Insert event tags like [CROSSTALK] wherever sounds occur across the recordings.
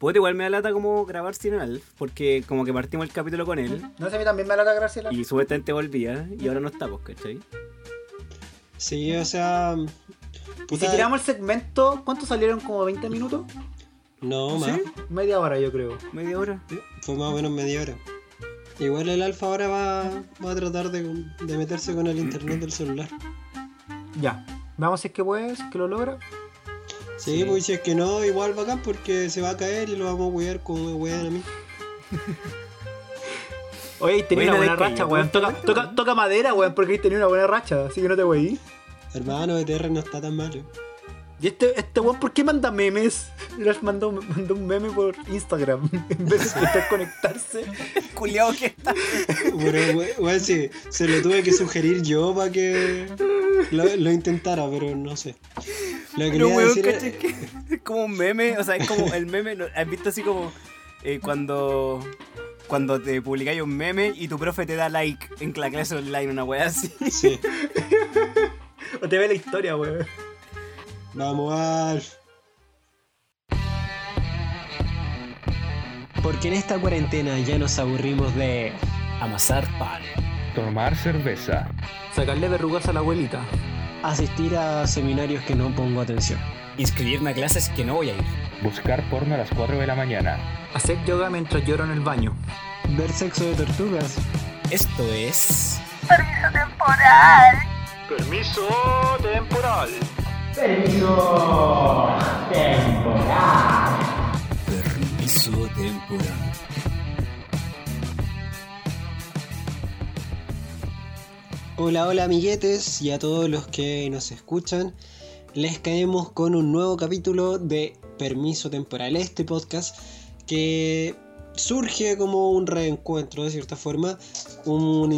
Puede igual me da lata como grabar sin Alf, porque como que partimos el capítulo con él No sé, a mí también me da la Graciela. y supuestamente volvía y ahora no estamos, ¿cachai? Sí, o sea. Y puta, si tiramos el segmento, ¿cuántos salieron? ¿Como 20 minutos? No, más. ¿Sí? Media hora, yo creo. Media hora. Fue más o menos media hora. Igual el alfa ahora va, va a tratar de, de meterse con el internet del celular. Ya. Vamos si es que puedes, que lo logra. Sí, Sí. pues si es que no, igual bacán porque se va a caer y lo vamos a wear como me wean a mí. [LAUGHS] Oye, tenía una buena racha, weón. ¿cómo Toca, madera, weón, porque tenía una buena racha, así que no te voy Hermano, ETR no está tan malo. Y este, este weón, ¿por qué manda memes? Les mandó, mandó un meme por Instagram [LAUGHS] en vez de intentar conectarse. [LAUGHS] Culeado que está. Pero, we- weón, sí, se lo tuve que sugerir yo para que lo, lo intentara, pero no sé. Lo que Pero quería weón, decir es- Que [LAUGHS] Es como un meme, o sea, es como el meme. ¿has visto así como eh, cuando cuando te publicáis un meme y tu profe te da like en la clase online, una weá así? Sí. O te ve la historia, weón. Vamos, Alf. Porque en esta cuarentena ya nos aburrimos de... Amasar pan. Tomar cerveza. Sacarle verrugas a la abuelita. asistir a seminarios que no pongo atención. Inscribirme a clases que no voy a ir. Buscar porno a las 4 de la mañana. Hacer yoga mientras lloro en el baño. Ver sexo de tortugas. Esto es. Permiso temporal. Permiso temporal. Permiso temporal. Hola, hola amiguetes y a todos los que nos escuchan. Les caemos con un nuevo capítulo de Permiso Temporal, este podcast que surge como un reencuentro de cierta forma, un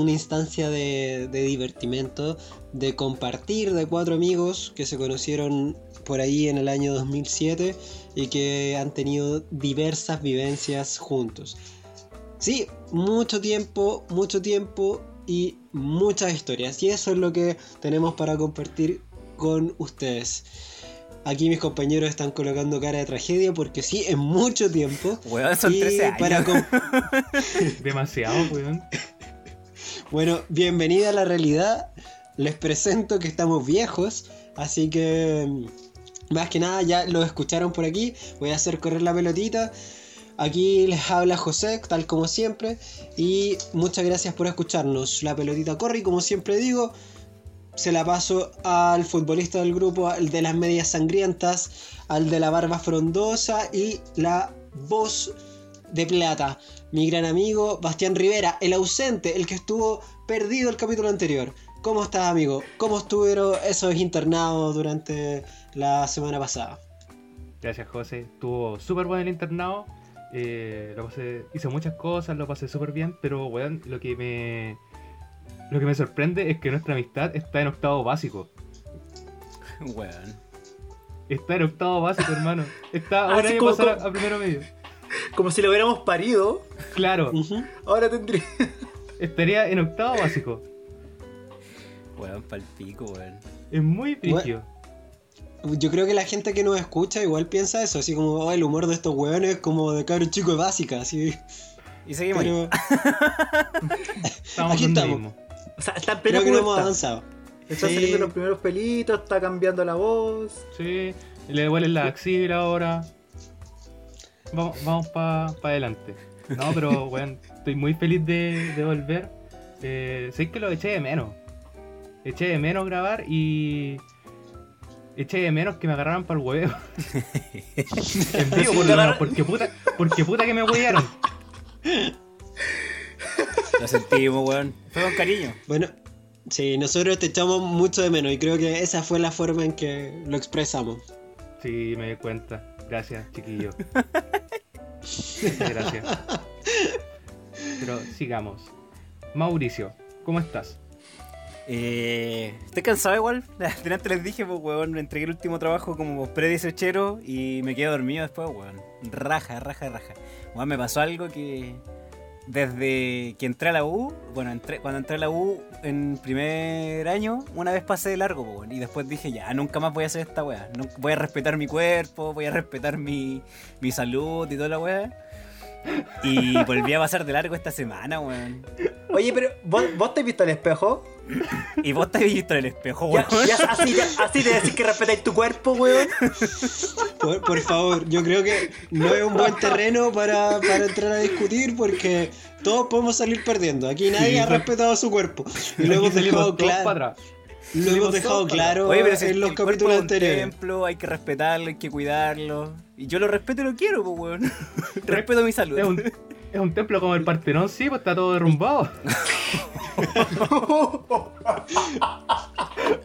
una instancia de, de divertimento, de compartir de cuatro amigos que se conocieron por ahí en el año 2007 y que han tenido diversas vivencias juntos. Sí, mucho tiempo, mucho tiempo y muchas historias. Y eso es lo que tenemos para compartir con ustedes. Aquí mis compañeros están colocando cara de tragedia porque sí, es mucho tiempo. Weón, son Y 13 años. para com- [LAUGHS] Demasiado, weón. Bueno, bienvenida a la realidad. Les presento que estamos viejos, así que mm, más que nada ya lo escucharon por aquí. Voy a hacer correr la pelotita. Aquí les habla José, tal como siempre, y muchas gracias por escucharnos. La pelotita corre como siempre digo, se la paso al futbolista del grupo, al de las medias sangrientas, al de la barba frondosa y la voz de plata. Mi gran amigo Bastián Rivera, el ausente, el que estuvo perdido el capítulo anterior. ¿Cómo estás, amigo? ¿Cómo estuvieron esos internados durante la semana pasada? Gracias, José. Estuvo súper bueno el internado. Eh, lo pasé, hice muchas cosas, lo pasé súper bien, pero weón, lo que me. Lo que me sorprende es que nuestra amistad está en octavo básico. Weón. Está en octavo básico, hermano. Está Ah, ahora hay que como- pasar a, como- a primero medio. Como si lo hubiéramos parido. Claro. Ahora tendría. estaría en octavo básico. Weón, pa'l pico, weón. Es muy brígido. Yo creo que la gente que nos escucha igual piensa eso, así como "Oh, el humor de estos hueones es como de cabros chicos de básica, así. Y seguimos. Pero [LAUGHS] Estamos Aquí estamos. mismo. O sea, está en plena creo que no hemos avanzado. Está Sí. saliendo los primeros pelitos, está cambiando la voz. Sí, le devuelven la axila ahora. Vamos, vamos para adelante. No, pero weón, estoy muy feliz de, de volver. Eh, sé que lo eché de menos. Eché de menos grabar y. Eché de menos que me agarraran para el huevo. [LAUGHS] en vivo, por lo menos, porque puta, porque puta que me huearon. Lo sentimos, weón. Fue con cariño. Bueno, sí, nosotros te echamos mucho de menos y creo que esa fue la forma en que lo expresamos. Sí, me di cuenta. Gracias, chiquillo. [LAUGHS] Gracias. Pero sigamos. Mauricio, ¿cómo estás? Eh, estoy cansado igual. [LAUGHS] Delante les dije, pues, weón, me entregué el último trabajo como pre-18 y me quedé dormido después, weón. Raja, raja, raja. Weón, me pasó algo que. Desde que entré a la U, bueno, entré, cuando entré a la U en primer año, una vez pasé de largo, po, y después dije, ya, nunca más voy a hacer esta weá. No- voy a respetar mi cuerpo, voy a respetar mi, mi salud y toda la weá. Y volví a pasar de largo esta semana, weón. Oye, pero ¿vos, vos te has visto al espejo? [LAUGHS] Y vos te habéis visto en el espejo, weón. ya así, ya- así te decís que respetáis tu cuerpo, weón. Por, por favor, yo creo que no es un buen terreno para, para entrar a discutir porque todos podemos salir perdiendo. Aquí nadie Sí, ha respetado su cuerpo. Y lo Aquí hemos dejado claro. para atrás. Lo hemos dejado claro Oye, pero si en los capítulos anteriores. hay que respetarlo, hay que cuidarlo. Y yo lo respeto y lo quiero, pues, weón. [LAUGHS] respeto mi salud. Es un, templo como el Partenón, sí, pues está todo derrumbado. [LAUGHS]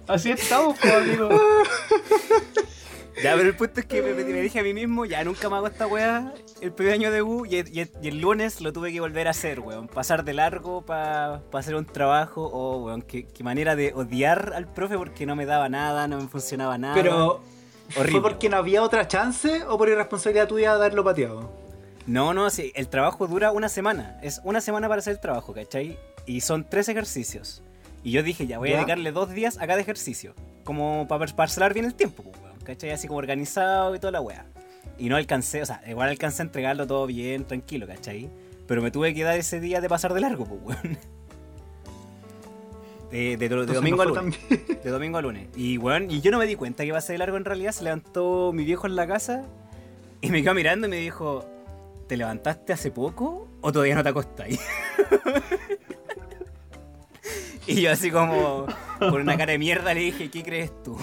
Así estamos, pues, amigo. Ya, pero el punto es que me, me dije a mí mismo, ya nunca me hago esta weá el primer año de U y, y- y el lunes lo tuve que volver a hacer, weón. Pasar de largo para hacer un trabajo. Oh, weón, qué, qué manera de odiar al profe porque no me daba nada, no me funcionaba nada. Pero, Horrible. ¿fue porque no había otra chance o por irresponsabilidad tuya de haberlo pateado? No, no, sí, el trabajo dura una semana. Es una semana para hacer el trabajo, ¿cachai? Y son tres ejercicios. Y yo dije, ya voy ¿Ya? a dedicarle dos días a cada ejercicio. Como para parcelar bien el tiempo, pues, ¿cachai? Así como organizado y toda la wea. Y no alcancé, o sea, igual alcancé a entregarlo todo bien, tranquilo, ¿cachai? Pero me tuve que dar ese día de pasar de largo, pues, weón. [LAUGHS] De, de- de Entonces domingo a lunes. De domingo a lunes. Y weón, y yo no me di cuenta que iba a ser de largo en realidad. Se levantó mi viejo en la casa y me quedó mirando y me dijo: ¿Te levantaste hace poco o todavía no te acostáis? [LAUGHS] y yo así como con una cara de mierda le dije, ¿qué crees tú?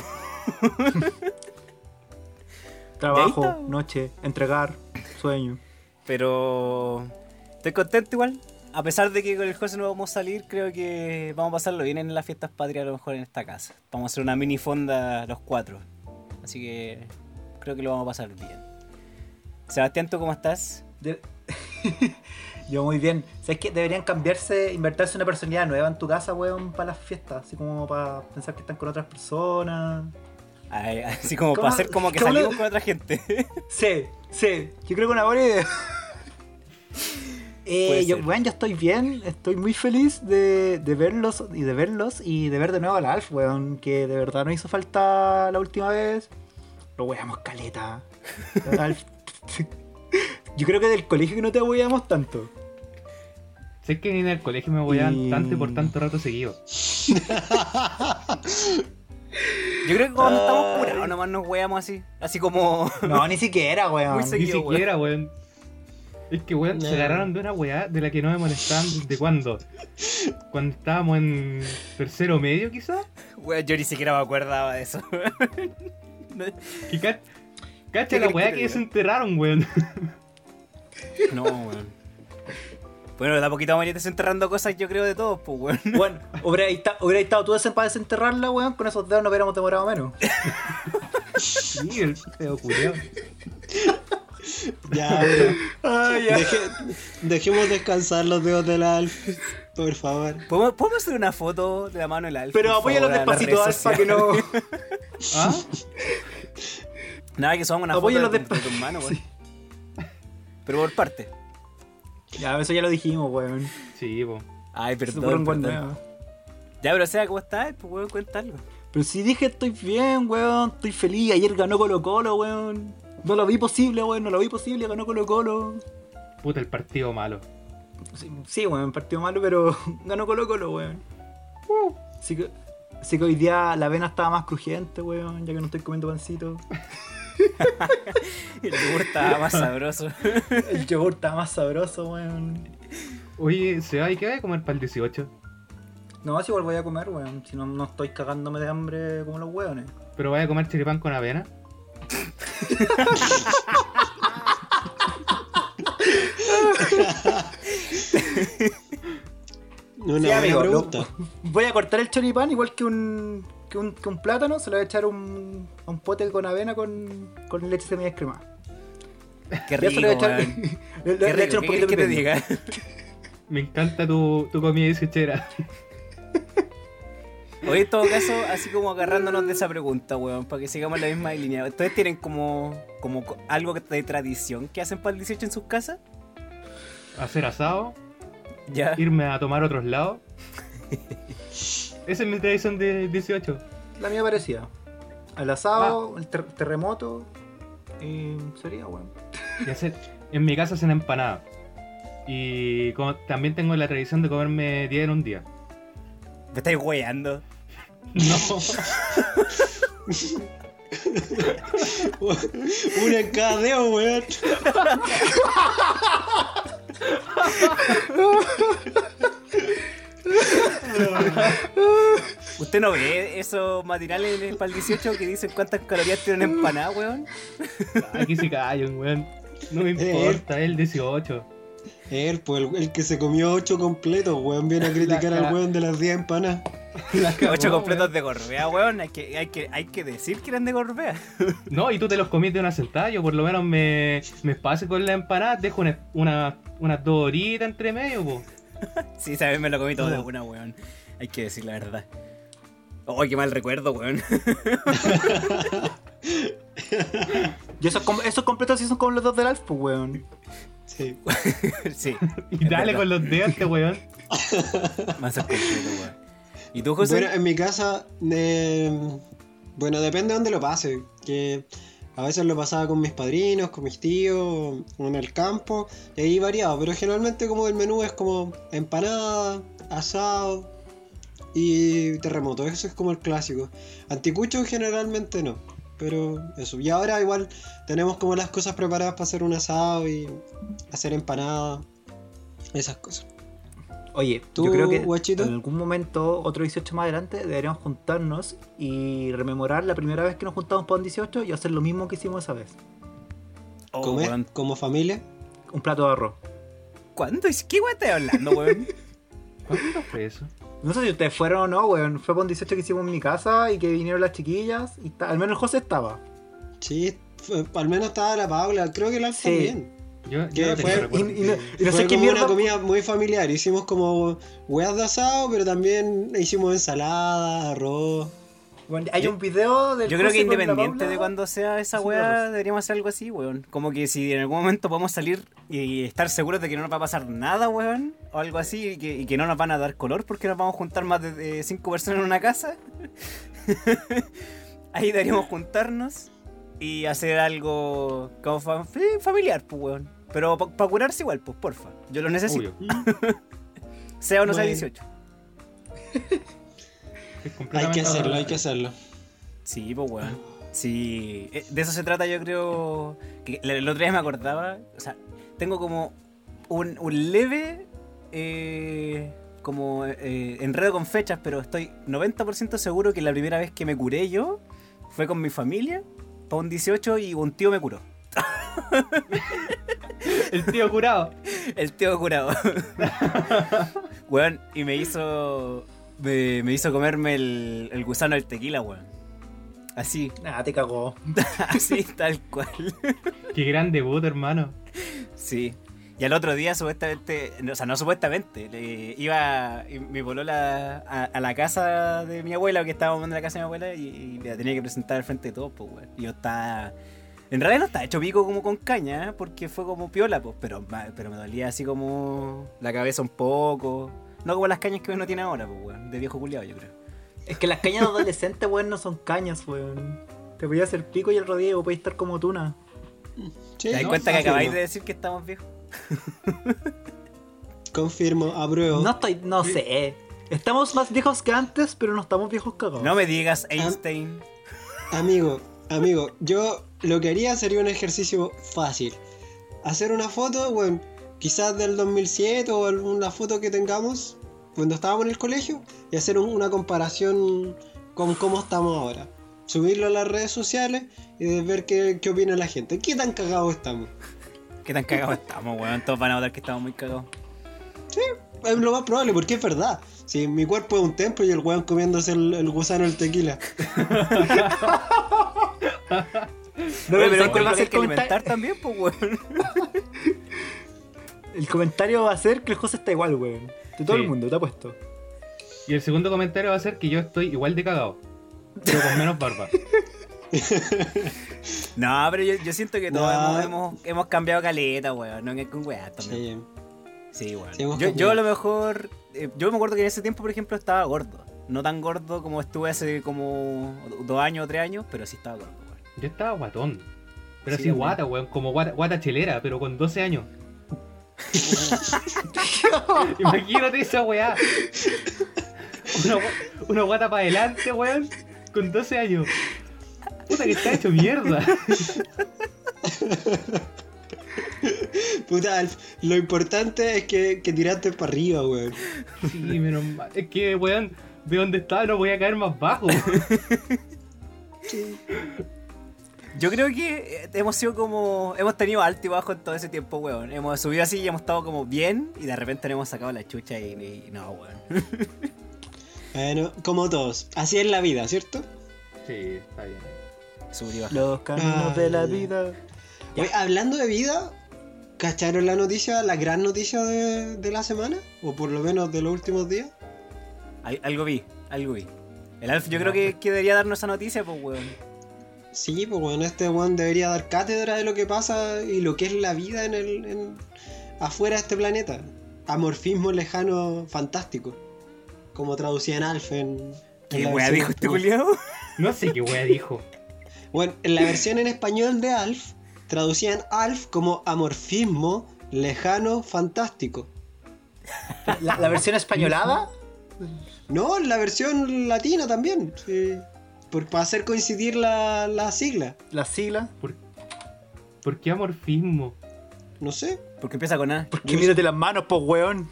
[LAUGHS] Trabajo, noche, entregar, sueño. Pero estoy contento igual. A pesar de que con el José no vamos a salir, creo que vamos a pasarlo bien en las fiestas patrias a lo mejor en esta casa. Vamos a hacer una mini fonda los cuatro. Así que creo que lo vamos a pasar bien. Sebastián, ¿tú cómo estás? De- [LAUGHS] Yo muy bien. ¿Sabes que Deberían cambiarse, invertirse una personalidad nueva en tu casa, weón, para las fiestas. Así como para pensar que están con otras personas. Ay, [LAUGHS] así como ¿Cómo- para hacer como que salimos con otra gente. [LAUGHS] Sí, sí. Yo creo que una buena idea. Eh, yo, weón, yo estoy bien, estoy muy feliz de, de verlos y de verlos y de ver de nuevo al Alf, weón, que de verdad no hizo falta la última vez. Lo weamos caleta. Alf, yo creo que del colegio que no te weamos tanto. Sé que ni en el colegio me voy a Y- tanto y por tanto rato seguido. [LAUGHS] Yo creo que cuando Ay. estamos curados nomás nos weamos así. Así como. [LAUGHS] No, ni siquiera, weón. Muy Ni seguido, weón. siquiera, weón. Es que, weón, se agarraron de una weá de la que no me molestaban desde cuándo. Cuando estábamos en tercero medio, quizás. Weón, yo ni siquiera me acordaba de eso. ¿Qué Cacha la weá que desenterraron, weón. [LAUGHS] no, weón. Bueno, de a poquito vamos a ir desenterrando cosas, yo creo, de todos, pues, weón. [LAUGHS] Bueno, hubiera esta- hubiera estado tú para desenterrarla, weón. Con esos dedos no hubiéramos demorado menos. [LAUGHS] Sí, el. Ya, pero Ay, ya. deje- dejemos descansar los dedos del Alf, por favor. ¿Podemos, podemos hacer una foto de la mano del Alf? Pero apóyalo despacito, Alf, para que no. ¿Ah? Nada, que subamos una Apóyalo foto de, tus manos, weón. Sí. Pero por parte. Ya, eso ya lo dijimos, weón. Sí, po. Ay, perdón, perdón. Ya, pero o sea, ¿cómo estás? Pues, weón, cuenta algo. Pero si dije estoy bien, weón, estoy feliz. Ayer ganó Colo Colo, weón. No lo vi posible, weón, no lo vi posible, ganó Colo Colo. Puta, el partido malo. Sí, sí, weón, partido malo, pero [LAUGHS] ganó Colo Colo, weón. Así que, así que hoy día la avena estaba más crujiente, weón, ya que no estoy comiendo pancito. [LAUGHS] [LAUGHS] El yogur estaba más sabroso. [LAUGHS] El yogur estaba más sabroso, weón. Oye, ¿se va y qué va a comer para el 18? No, si igual voy a comer, weón. Si no, no estoy cagándome de hambre como los weones. ¿Pero vaya a comer choripán con avena? Una Sí, amigo, lo- voy a cortar el choripán igual que un, que un, que un plátano. Se lo voy a echar un, un pote con avena con, con leche semi descremada. Qué [LAUGHS] rico, [LAUGHS] le voy a echar, le- Qué rico, un ¿qué poquito que te de diga? [LAUGHS] Me encanta tu, tu comida dieciochera. Hoy en todo caso, así como agarrándonos de esa pregunta, weón, para que sigamos la misma línea. ¿Ustedes tienen como, como co- algo de tradición que hacen para el 18 en sus casas? Hacer asado. Ya. irme a tomar a otros lados. Esa es mi tradición de 18. La mía parecía. El asado, el ter- terremoto. Y sería. Y hacer, en mi casa hacen empanada. Y como también tengo la tradición de comerme 10 en un día. Me estáis weyando. No. [LAUGHS] Una en cada dedo, weón. [LAUGHS] [LAUGHS] ¿Usted no ve esos matinales para el 18 que dicen cuántas calorías tiene una empanada, weón? [LAUGHS] Aquí se callan, weón. No me [LAUGHS] importa, es el 18. Él, pues el, el que se comió 8 completos, weón, viene a criticar al weón de las 10 empanadas. La cagó, Ocho completos weón. de gorbea, weón. Hay que, hay, que, hay que decir que eran de gorbea. No, y tú te los comiste de una sentada. Yo por lo menos me, me espacio con la empanada. Dejo una, una- unas dos horitas entre medio, po. [LAUGHS] Sí, sabes, me lo comí todo de una, weón. Hay que decir la verdad. Oh, qué mal recuerdo, weón. [LAUGHS] Y esos, com- esos completos sí son como los dos del Alf, pues, weón. Sí. [LAUGHS] sí. Y dale verdad. con los dedos, este weón. Más completo, weón. ¿Y tú, José? Bueno, en mi casa, eh, bueno, depende de dónde lo pase. Que a veces lo pasaba con mis padrinos, con mis tíos, en el campo, y ahí variado. Pero generalmente como el menú es como empanada, asado y terremoto. Eso es como el clásico. Anticucho generalmente no. Pero eso. Y ahora igual tenemos como las cosas preparadas para hacer un asado y hacer empanada. Esas cosas. Oye, ¿Tú, yo creo que guachito? en algún momento, otro 18 más adelante, deberíamos juntarnos y rememorar la primera vez que nos juntamos para un 18 y hacer lo mismo que hicimos esa vez. Oh, Comer weón. como familia. Un plato de arroz. ¿Cuándo? ¿Qué weón estás hablando, weón? [LAUGHS] ¿Cuándo fue eso? No sé si ustedes fueron o no, weón. Fue para un 18 que hicimos en mi casa y que vinieron las chiquillas. Y al menos José estaba. Sí, fue- al menos estaba la Paula, creo que la Sí. también. Yo, ¿Qué yo no tengo fue? recuerdo. Y, y no, y no Fue sé qué como mierda. una comida muy familiar. Hicimos como hueas de asado, pero también hicimos ensalada, arroz. Bueno, hay un video del Yo creo que independiente de cuando sea esa Sí, weá, deberíamos hacer algo así, weón. Como que si en algún momento podemos salir y estar seguros de que no nos va a pasar nada, weón, o algo así, y que, y que no nos van a dar color porque nos vamos a juntar más de, de cinco personas en una casa. [LAUGHS] Ahí deberíamos juntarnos y hacer algo como familiar, pues, weón. Pero para curarse igual, pues, porfa. Yo lo necesito. [LAUGHS] Sea o no sea Bueno. 18. [LAUGHS] Es Hay que hacerlo, hay que hacerlo. Sí, pues weón. Sí, eh, de eso se trata yo creo que el el otro día me acordaba, o sea, tengo como un, un leve eh, como eh, enredo con fechas, pero estoy 90% seguro que la primera vez que me curé yo fue con mi familia, para un 18 y un tío me curó. [LAUGHS] El tío curado. El tío curado. [LAUGHS] weón, y me hizo me, me hizo comerme el, el gusano del tequila, weón. Así, Ah, te cagó. [LAUGHS] así tal cual. Qué gran debut, hermano. Sí. Y al otro día, supuestamente, o sea, no supuestamente, le iba y mi polola a, a la casa de mi abuela, que estábamos en la casa de mi abuela, y, y la tenía que presentar al frente de todos, pues, weón. Y yo estaba. En realidad no estaba hecho pico como con caña, ¿eh? porque fue como piola, pues, pero, pero me dolía así como la cabeza un poco. No como las cañas que uno tiene ahora, pues, weón, de viejo culiado, yo creo. Es que las cañas de adolescentes, weón, no son cañas, weón. Te voy a hacer pico y el rodillo podéis estar como tuna. Sí, ¿Te das no, cuenta que acabáis de decir que estamos viejos? Confirmo, apruebo. No estoy, no sé. Estamos más viejos que antes, pero no estamos viejos cagados. No me digas Einstein. Amigo, amigo, yo lo que haría sería un ejercicio fácil. Hacer una foto, bueno, quizás del 2007 o alguna foto que tengamos cuando estábamos en el colegio y hacer un- una comparación con cómo estamos ahora. Subirlo a las redes sociales y ver qué, qué opina la gente. ¿Qué tan cagados estamos? ¿Qué tan cagados estamos, weón? Todos van a notar que estamos muy cagados. Es lo más probable, porque es verdad. Si mi cuerpo es un templo y el weón comiéndose el, el gusano del tequila. No, Oye, pero pero ¿sabes cuál igual va a ser que el comentario? también, pues, weón. [LAUGHS] El comentario va a ser que el José está igual, weón. De todo Sí. el mundo, te ha puesto. Y el segundo comentario va a ser que yo estoy igual de cagado. Pero con menos barba. [LAUGHS] [LAUGHS] No, pero yo, yo siento que todos No. hemos, hemos, hemos cambiado caleta, weón. No es con weá también. Sí. Sí, hemos yo, a lo mejor. eh, yo me acuerdo que en ese tiempo, por ejemplo, estaba gordo. No tan gordo como estuve hace como dos años o tres años, pero sí estaba gordo, weón. Yo estaba guatón. Pero Sí, así guata, weón. Como guata, guata chelera, pero con 12 años. [LAUGHS] [LAUGHS] Imagínate esa weá. Una, una guata para adelante, weón. Con 12 años. Puta que está hecho mierda. [LAUGHS] Puta, lo importante es que, que tiraste para arriba, weón. Sí, menos mal. Es que, weón, de donde estaba no voy a caer más bajo. Yo creo que eh, hemos sido como. Hemos tenido alto y bajo en todo ese tiempo, weón. Hemos subido así y hemos estado como bien, y de repente nos hemos sacado la chucha y, y- no, weón. Bueno, como todos. Así es la vida, ¿cierto? Sí, está bien. Subir y bajar. Los caminos de la vida. Oye, hablando de vida, ¿cacharon la noticia, la gran noticia de, de la semana? O por lo menos de los últimos días. Al- algo vi, algo vi. El Alf, yo creo que, que debería darnos esa noticia, pues, weón. Sí, pues bueno, este one debería dar cátedra de lo que pasa y lo que es la vida en el en- afuera de este planeta. Amorfismo lejano fantástico. Como traducía en Alf en. en ¿Qué weá dijo este culiao? No sé qué wea dijo. Bueno, en la versión en español de Alf, traducían Alf como amorfismo lejano fantástico. La, la versión españolada. No, en la versión latina también. Sí. Por, para hacer coincidir la, la sigla. La sigla. ¿Por, por qué amorfismo? No sé. Porque empieza con A. Porque mírate las manos, po weón.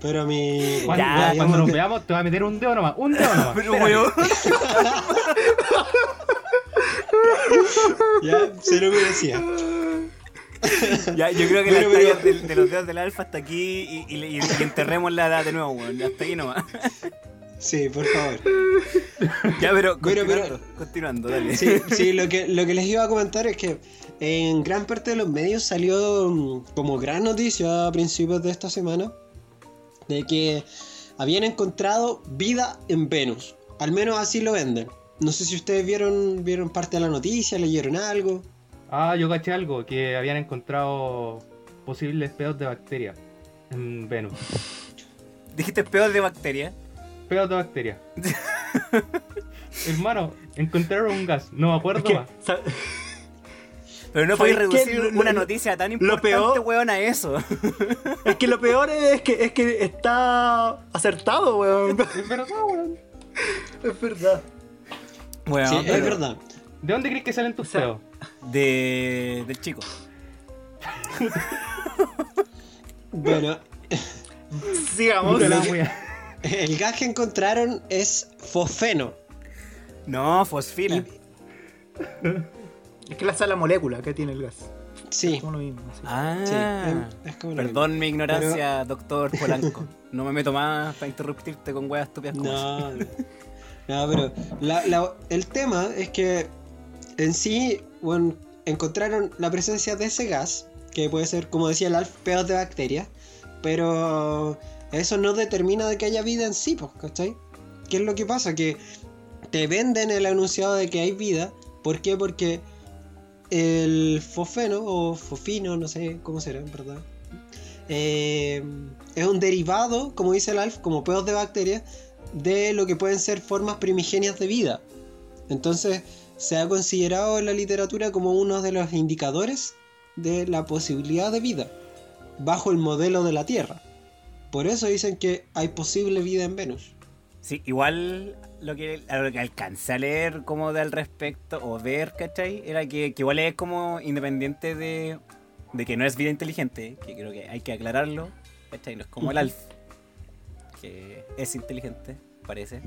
Pero mi. Cuando, Ya, cuando nos que- veamos te va a meter un dedo nomás. Un dedo nomás. Pero, weón. [LAUGHS] Ya, se lo merecía. Ya, yo creo que Pero, pero- tallas del- de, los dedos del alfa hasta aquí y, y, y- y enterremos la edad de nuevo, weón. Hasta ahí nomás. [LAUGHS] Sí, por favor. Ya, pero Pero, continuando, pero- continuando, dale. Sí, sí, lo que, [LAUGHS] lo que les iba a comentar es que en gran parte de los medios salió mm, como gran noticia a principios de esta semana de que habían encontrado vida en Venus. Al menos así lo venden. No sé si ustedes vieron, vieron parte de la noticia, leyeron algo. Ah, yo caché algo, que habían encontrado posibles pedos de bacteria en Venus. Dijiste peor de bacteria. Pedos de bacteria. [LAUGHS] Hermano, encontraron un gas, no me acuerdo más. Pero no ¿Sabes podéis reducir Lo- una lo- noticia tan lo importante, peor- weón, a eso. [LAUGHS] es que lo peor es que, es que está acertado, weón. Es verdad, weón. Es verdad. Weón, sí, pero es verdad. ¿De dónde crees que salen tus O sea, pedos? De, del chico. Bueno, Sigamos. Puta la lo que- wea. El gas que encontraron es fosfeno. No, fosfina. Y- Es que la sala molécula que tiene el gas. Sí, Como lo mismo. sí. Ah, sí, es- es como lo perdón mi ignorancia, doctor Polanco. No me meto más para interrumpirte con weas estúpidas como. No, no, No, pero la- la- el tema es que en sí, bueno, encontraron la presencia de ese gas, que puede ser, como decía el Alf, pedos de bacterias, pero eso no determina de que haya vida en sí, pues, ¿cachai? ¿Qué es lo que pasa? Que te venden el anunciado de que hay vida, ¿por qué? Porque el fosfeno o fofino, no sé cómo será en verdad, eh, es un derivado, como dice el Alf, como pedos de bacterias, de lo que pueden ser formas primigenias de vida. Entonces, se ha considerado en la literatura como uno de los indicadores de la posibilidad de vida bajo el modelo de la Tierra. Por eso dicen que hay posible vida en Venus. Sí, igual lo que, a lo que alcancé a leer como de al respecto o ver, ¿cachai? Era que, que igual es como independiente de, de que no es vida inteligente, que creo que hay que aclararlo, ¿cachai? No es como el. Alf, que es inteligente, parece.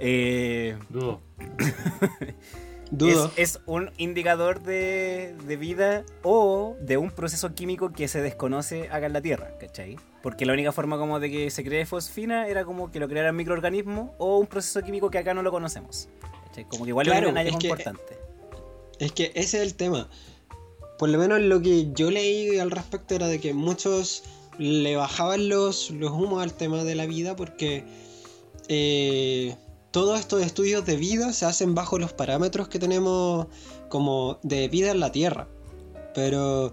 Eh, Dudo. [LAUGHS] Dudo. es, es un indicador de, de vida o de un proceso químico que se desconoce acá en la Tierra, ¿cachai? Porque la única forma como de que se cree fosfina era como que lo crearan microorganismos o un proceso químico que acá no lo conocemos. ¿cachai? Como que igual Claro, es que- importante. Es que ese es el tema. Por lo menos lo que yo leí al respecto era de que muchos le bajaban los, los humos al tema de la vida porque eh, todos estos estudios de vida se hacen bajo los parámetros que tenemos como de vida en la Tierra. Pero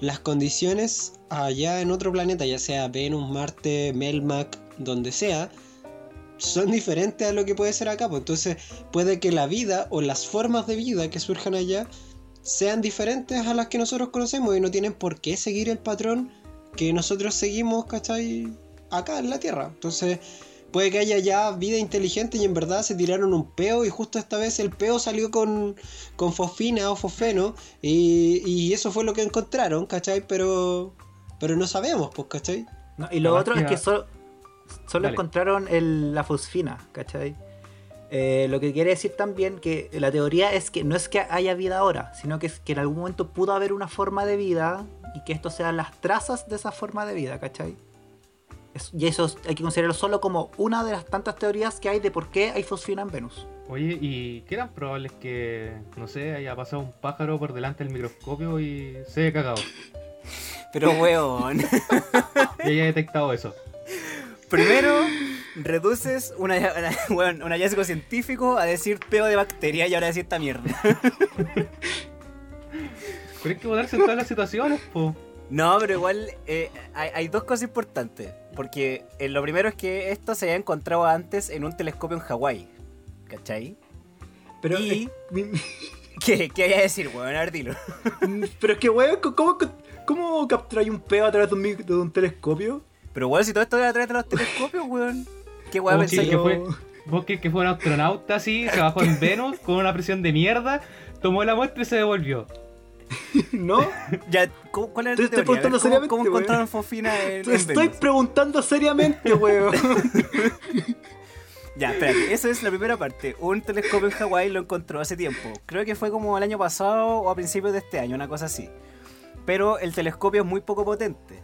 las condiciones allá en otro planeta, ya sea Venus, Marte, Melmac, donde sea, son diferentes a lo que puede ser acá. Pues entonces puede que la vida o las formas de vida que surjan allá sean diferentes a las que nosotros conocemos y no tienen por qué seguir el patrón que nosotros seguimos, ¿cachai? Acá en la Tierra. Entonces puede que haya ya vida inteligente y en verdad se tiraron un peo y justo esta vez el peo salió con, con fosfina o fosfeno y, y eso fue lo que encontraron, ¿cachai? Pero, pero no sabemos, pues, ¿cachai? No, y lo Además otro es que solo, solo encontraron el- la fosfina, ¿cachai? Eh, lo que quiere decir también que la teoría es que no es que haya vida ahora, sino que es que en algún momento pudo haber una forma de vida y que esto sean las trazas de esa forma de vida, ¿cachai? Y eso es- hay que considerarlo solo como una de las tantas teorías que hay de por qué hay fosfina en Venus. Oye, ¿y qué tan probable es que, no sé, haya pasado un pájaro por delante del microscopio y se haya cagado? [LAUGHS] Pero, weón. [LAUGHS] Y haya detectado eso. Primero, reduces una, una- weón, un hallazgo científico a decir peo de bacteria y ahora decir esta mierda. Pero hay que ponerse en todas las situaciones, po. No, pero igual eh, hay, hay dos cosas importantes. Porque eh, lo primero es que esto se había encontrado antes en un telescopio en Hawái. ¿Cachai? Pero, Y- eh, mi- [LAUGHS] ¿Qué, qué hay a decir, weón? A ver, dilo. pero es que, weón, ¿cómo, cómo capturáis un peo a través de un, mic- de un telescopio? Pero, weón, si todo esto era a través de los telescopios, weón. ¿Qué weón pensáis? que fue- Vos que, que fue un astronauta así, se bajó en Venus con una presión de mierda, tomó la muestra y se devolvió. [LAUGHS] ¿No? Ya, ¿cu- ¿cuál Te la estoy teoría? A ver, preguntando ¿Cómo, seriamente, cómo weón. encontraron fosfina en, en Estoy Venus? preguntando seriamente, weón. [LAUGHS] Ya, espérate, esa es la primera parte. Un telescopio en Hawái lo encontró hace tiempo. Creo que fue como el año pasado o a principios de este año, una cosa así. Pero el telescopio es muy poco potente.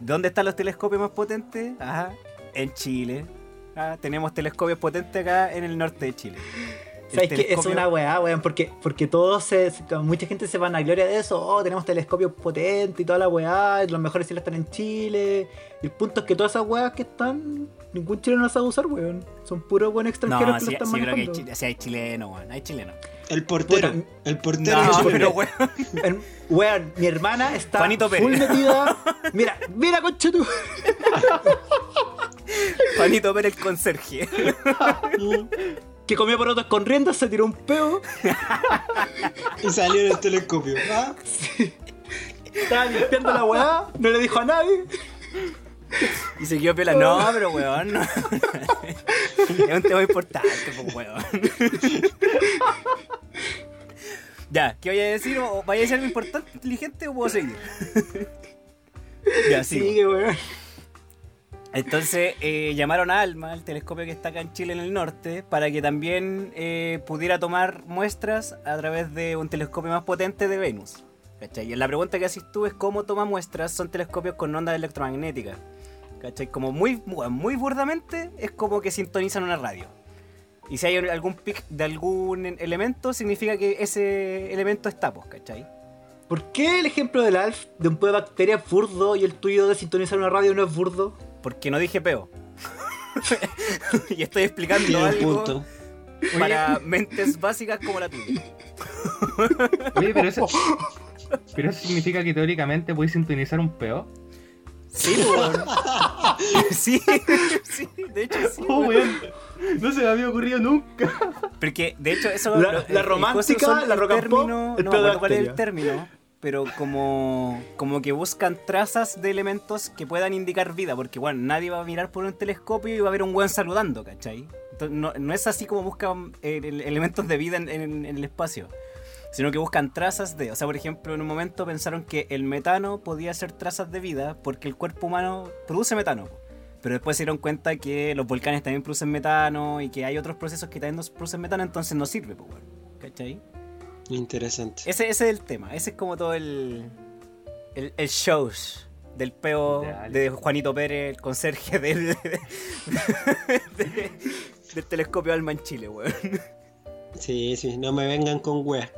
¿Dónde están los telescopios más potentes? Ajá, en Chile. Ah, tenemos telescopios potentes acá en el norte de Chile. ¿Sabes que es telescopio- una weá, weón? Porque, porque todos se, mucha gente se van a gloria de eso. Oh, tenemos telescopios potentes y toda la weá. y Los mejores cielos están en Chile. Y el punto es que todas esas weas que están, ningún chileno las sabe usar, weón. Son puros buenos extranjeros No, que sí, lo están sí, creo que hay, manejando. chi- sí hay chileno, weón. Hay chileno. El portero. Puta, el portero. No, pero weón. Weón, mi hermana está Juanito Pérez. full metida. [LAUGHS] Mira, mira, concha tu. Juanito Pérez, el conserje. [LAUGHS] Que comió porotos con riendas, se tiró un peo. y salió en el telescopio. ¿Ah? Estaba limpiando la weá. No le dijo a nadie. Y siguió piola. No, pero weón. no. es un tema importante, pues weón. ya, ¿qué voy a decir? ¿O ¿Vaya a decir algo importante, inteligente o puedo seguir? ya, sigo. Sigue, weón. Entonces eh, llamaron a ALMA, el telescopio que está acá en Chile en el norte, para que también eh, pudiera tomar muestras a través de un telescopio más potente de Venus. Y la pregunta que haces tú es cómo toma muestras, son telescopios con ondas electromagnéticas. ¿Cachai? Como muy, muy burdamente es como que sintonizan una radio. Y si hay algún pic de algún elemento, significa que ese elemento está, pues, ¿cachai? ¿Por qué el ejemplo del Alf de un peo de bacteria es burdo y el tuyo de sintonizar una radio no es burdo? Porque no dije peo. [LAUGHS] y estoy explicando Tiene algo punto. para mentes básicas como la tuya. Oye, pero eso, pero eso significa que teóricamente puedes sintonizar un peo. Sí, weón. sí, sí, de hecho sí. Oh, weón. No se me había ocurrido nunca. Porque de hecho eso La- lo- la romántica, la el rock and pop, término, el no cuál es el término, pero como como que buscan trazas de elementos que puedan indicar vida, porque bueno, nadie va a mirar por un telescopio y va a ver un buen saludando, ¿cachai? No, no es así como buscan eh, el- elementos de vida en, el espacio. Sino que buscan trazas de, o sea, por ejemplo, en un momento pensaron que el metano podía ser trazas de vida porque el cuerpo humano produce metano. Pero después se dieron cuenta que los volcanes también producen metano y que hay otros procesos que también producen metano, entonces no sirve, weón. ¿Cachai? Interesante. Ese, ese es el tema, ese es como todo el, el, el show del peo Dale. de Juanito Pérez, el conserje del, [LAUGHS] de- del telescopio Alma en Chile, weón. Sí, sí, no me vengan con wea.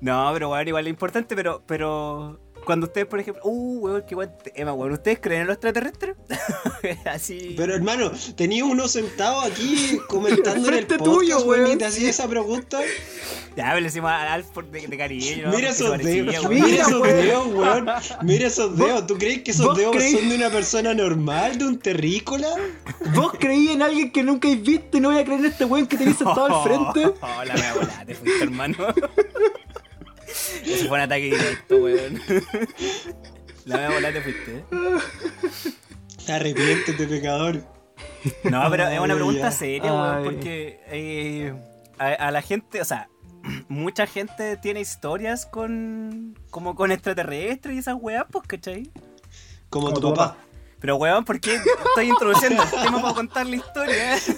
No, pero bueno, igual es importante, pero, pero cuando ustedes, por ejemplo, uh, weón, qué weón, Emma, weón, ¿ustedes creen en los extraterrestres? [LAUGHS] Así. Pero hermano, tenía uno sentado aquí comentando en el podcast, tuyo, weón, y te hacía esa pregunta. Ya, le decimos a Alf por- de, de cariño. Mira esos dedos, mira esos dedos, weón. Mira esos dedos. ¿Tú crees que esos dedos creí- son de una persona normal, de un terrícola? ¿Vos creí en alguien que nunca habéis visto y no voy a creer en este weón que tenéis sentado al [LAUGHS] frente? Oh, la mea volada, te fuiste, hermano. [LAUGHS] Ese fue un ataque directo, weón. La mea volada te fuiste. ¿eh? Arrepiéntete, pecador. No, pero es una pregunta ya. seria, weón, porque eh, a, a la gente, o sea, [CLEARS THROAT] mucha gente tiene historias con como con extraterrestres y esas weas, pues, ¿cachai? Como, Como tu tu papá. papá. Pero weón, ¿por qué estoy introduciendo el tema para contar la historia? [LAUGHS]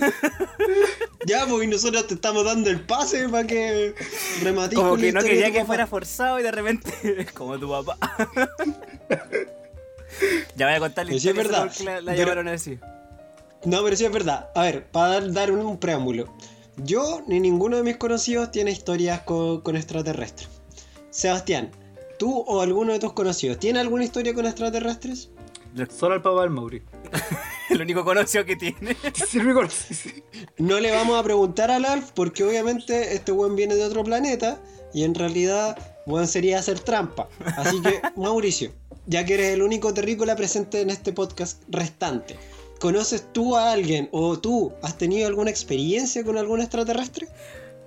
Ya, y nosotros te estamos dando el pase para que rematís Como que no historia quería que papá. fuera forzado y de repente, [LAUGHS] como tu papá. [LAUGHS] ya voy a contar la Pero sí es historia verdad. porque la, la Pero- llamaron así. No, pero sí es verdad. A ver, para dar, dar un, un preámbulo. Yo ni ninguno de mis conocidos tiene historias con, con extraterrestres. Sebastián, ¿tú o alguno de tus conocidos tiene alguna historia con extraterrestres? Solo al papá del Mauri. [LAUGHS] El único conocido que tiene. [LAUGHS] No le vamos a preguntar al Alf porque obviamente este weón viene de otro planeta y en realidad weón sería hacer trampa. Así que, [LAUGHS] Mauricio, ya que eres el único terrícola presente en este podcast restante, ¿conoces tú a alguien o tú has tenido alguna experiencia con algún extraterrestre?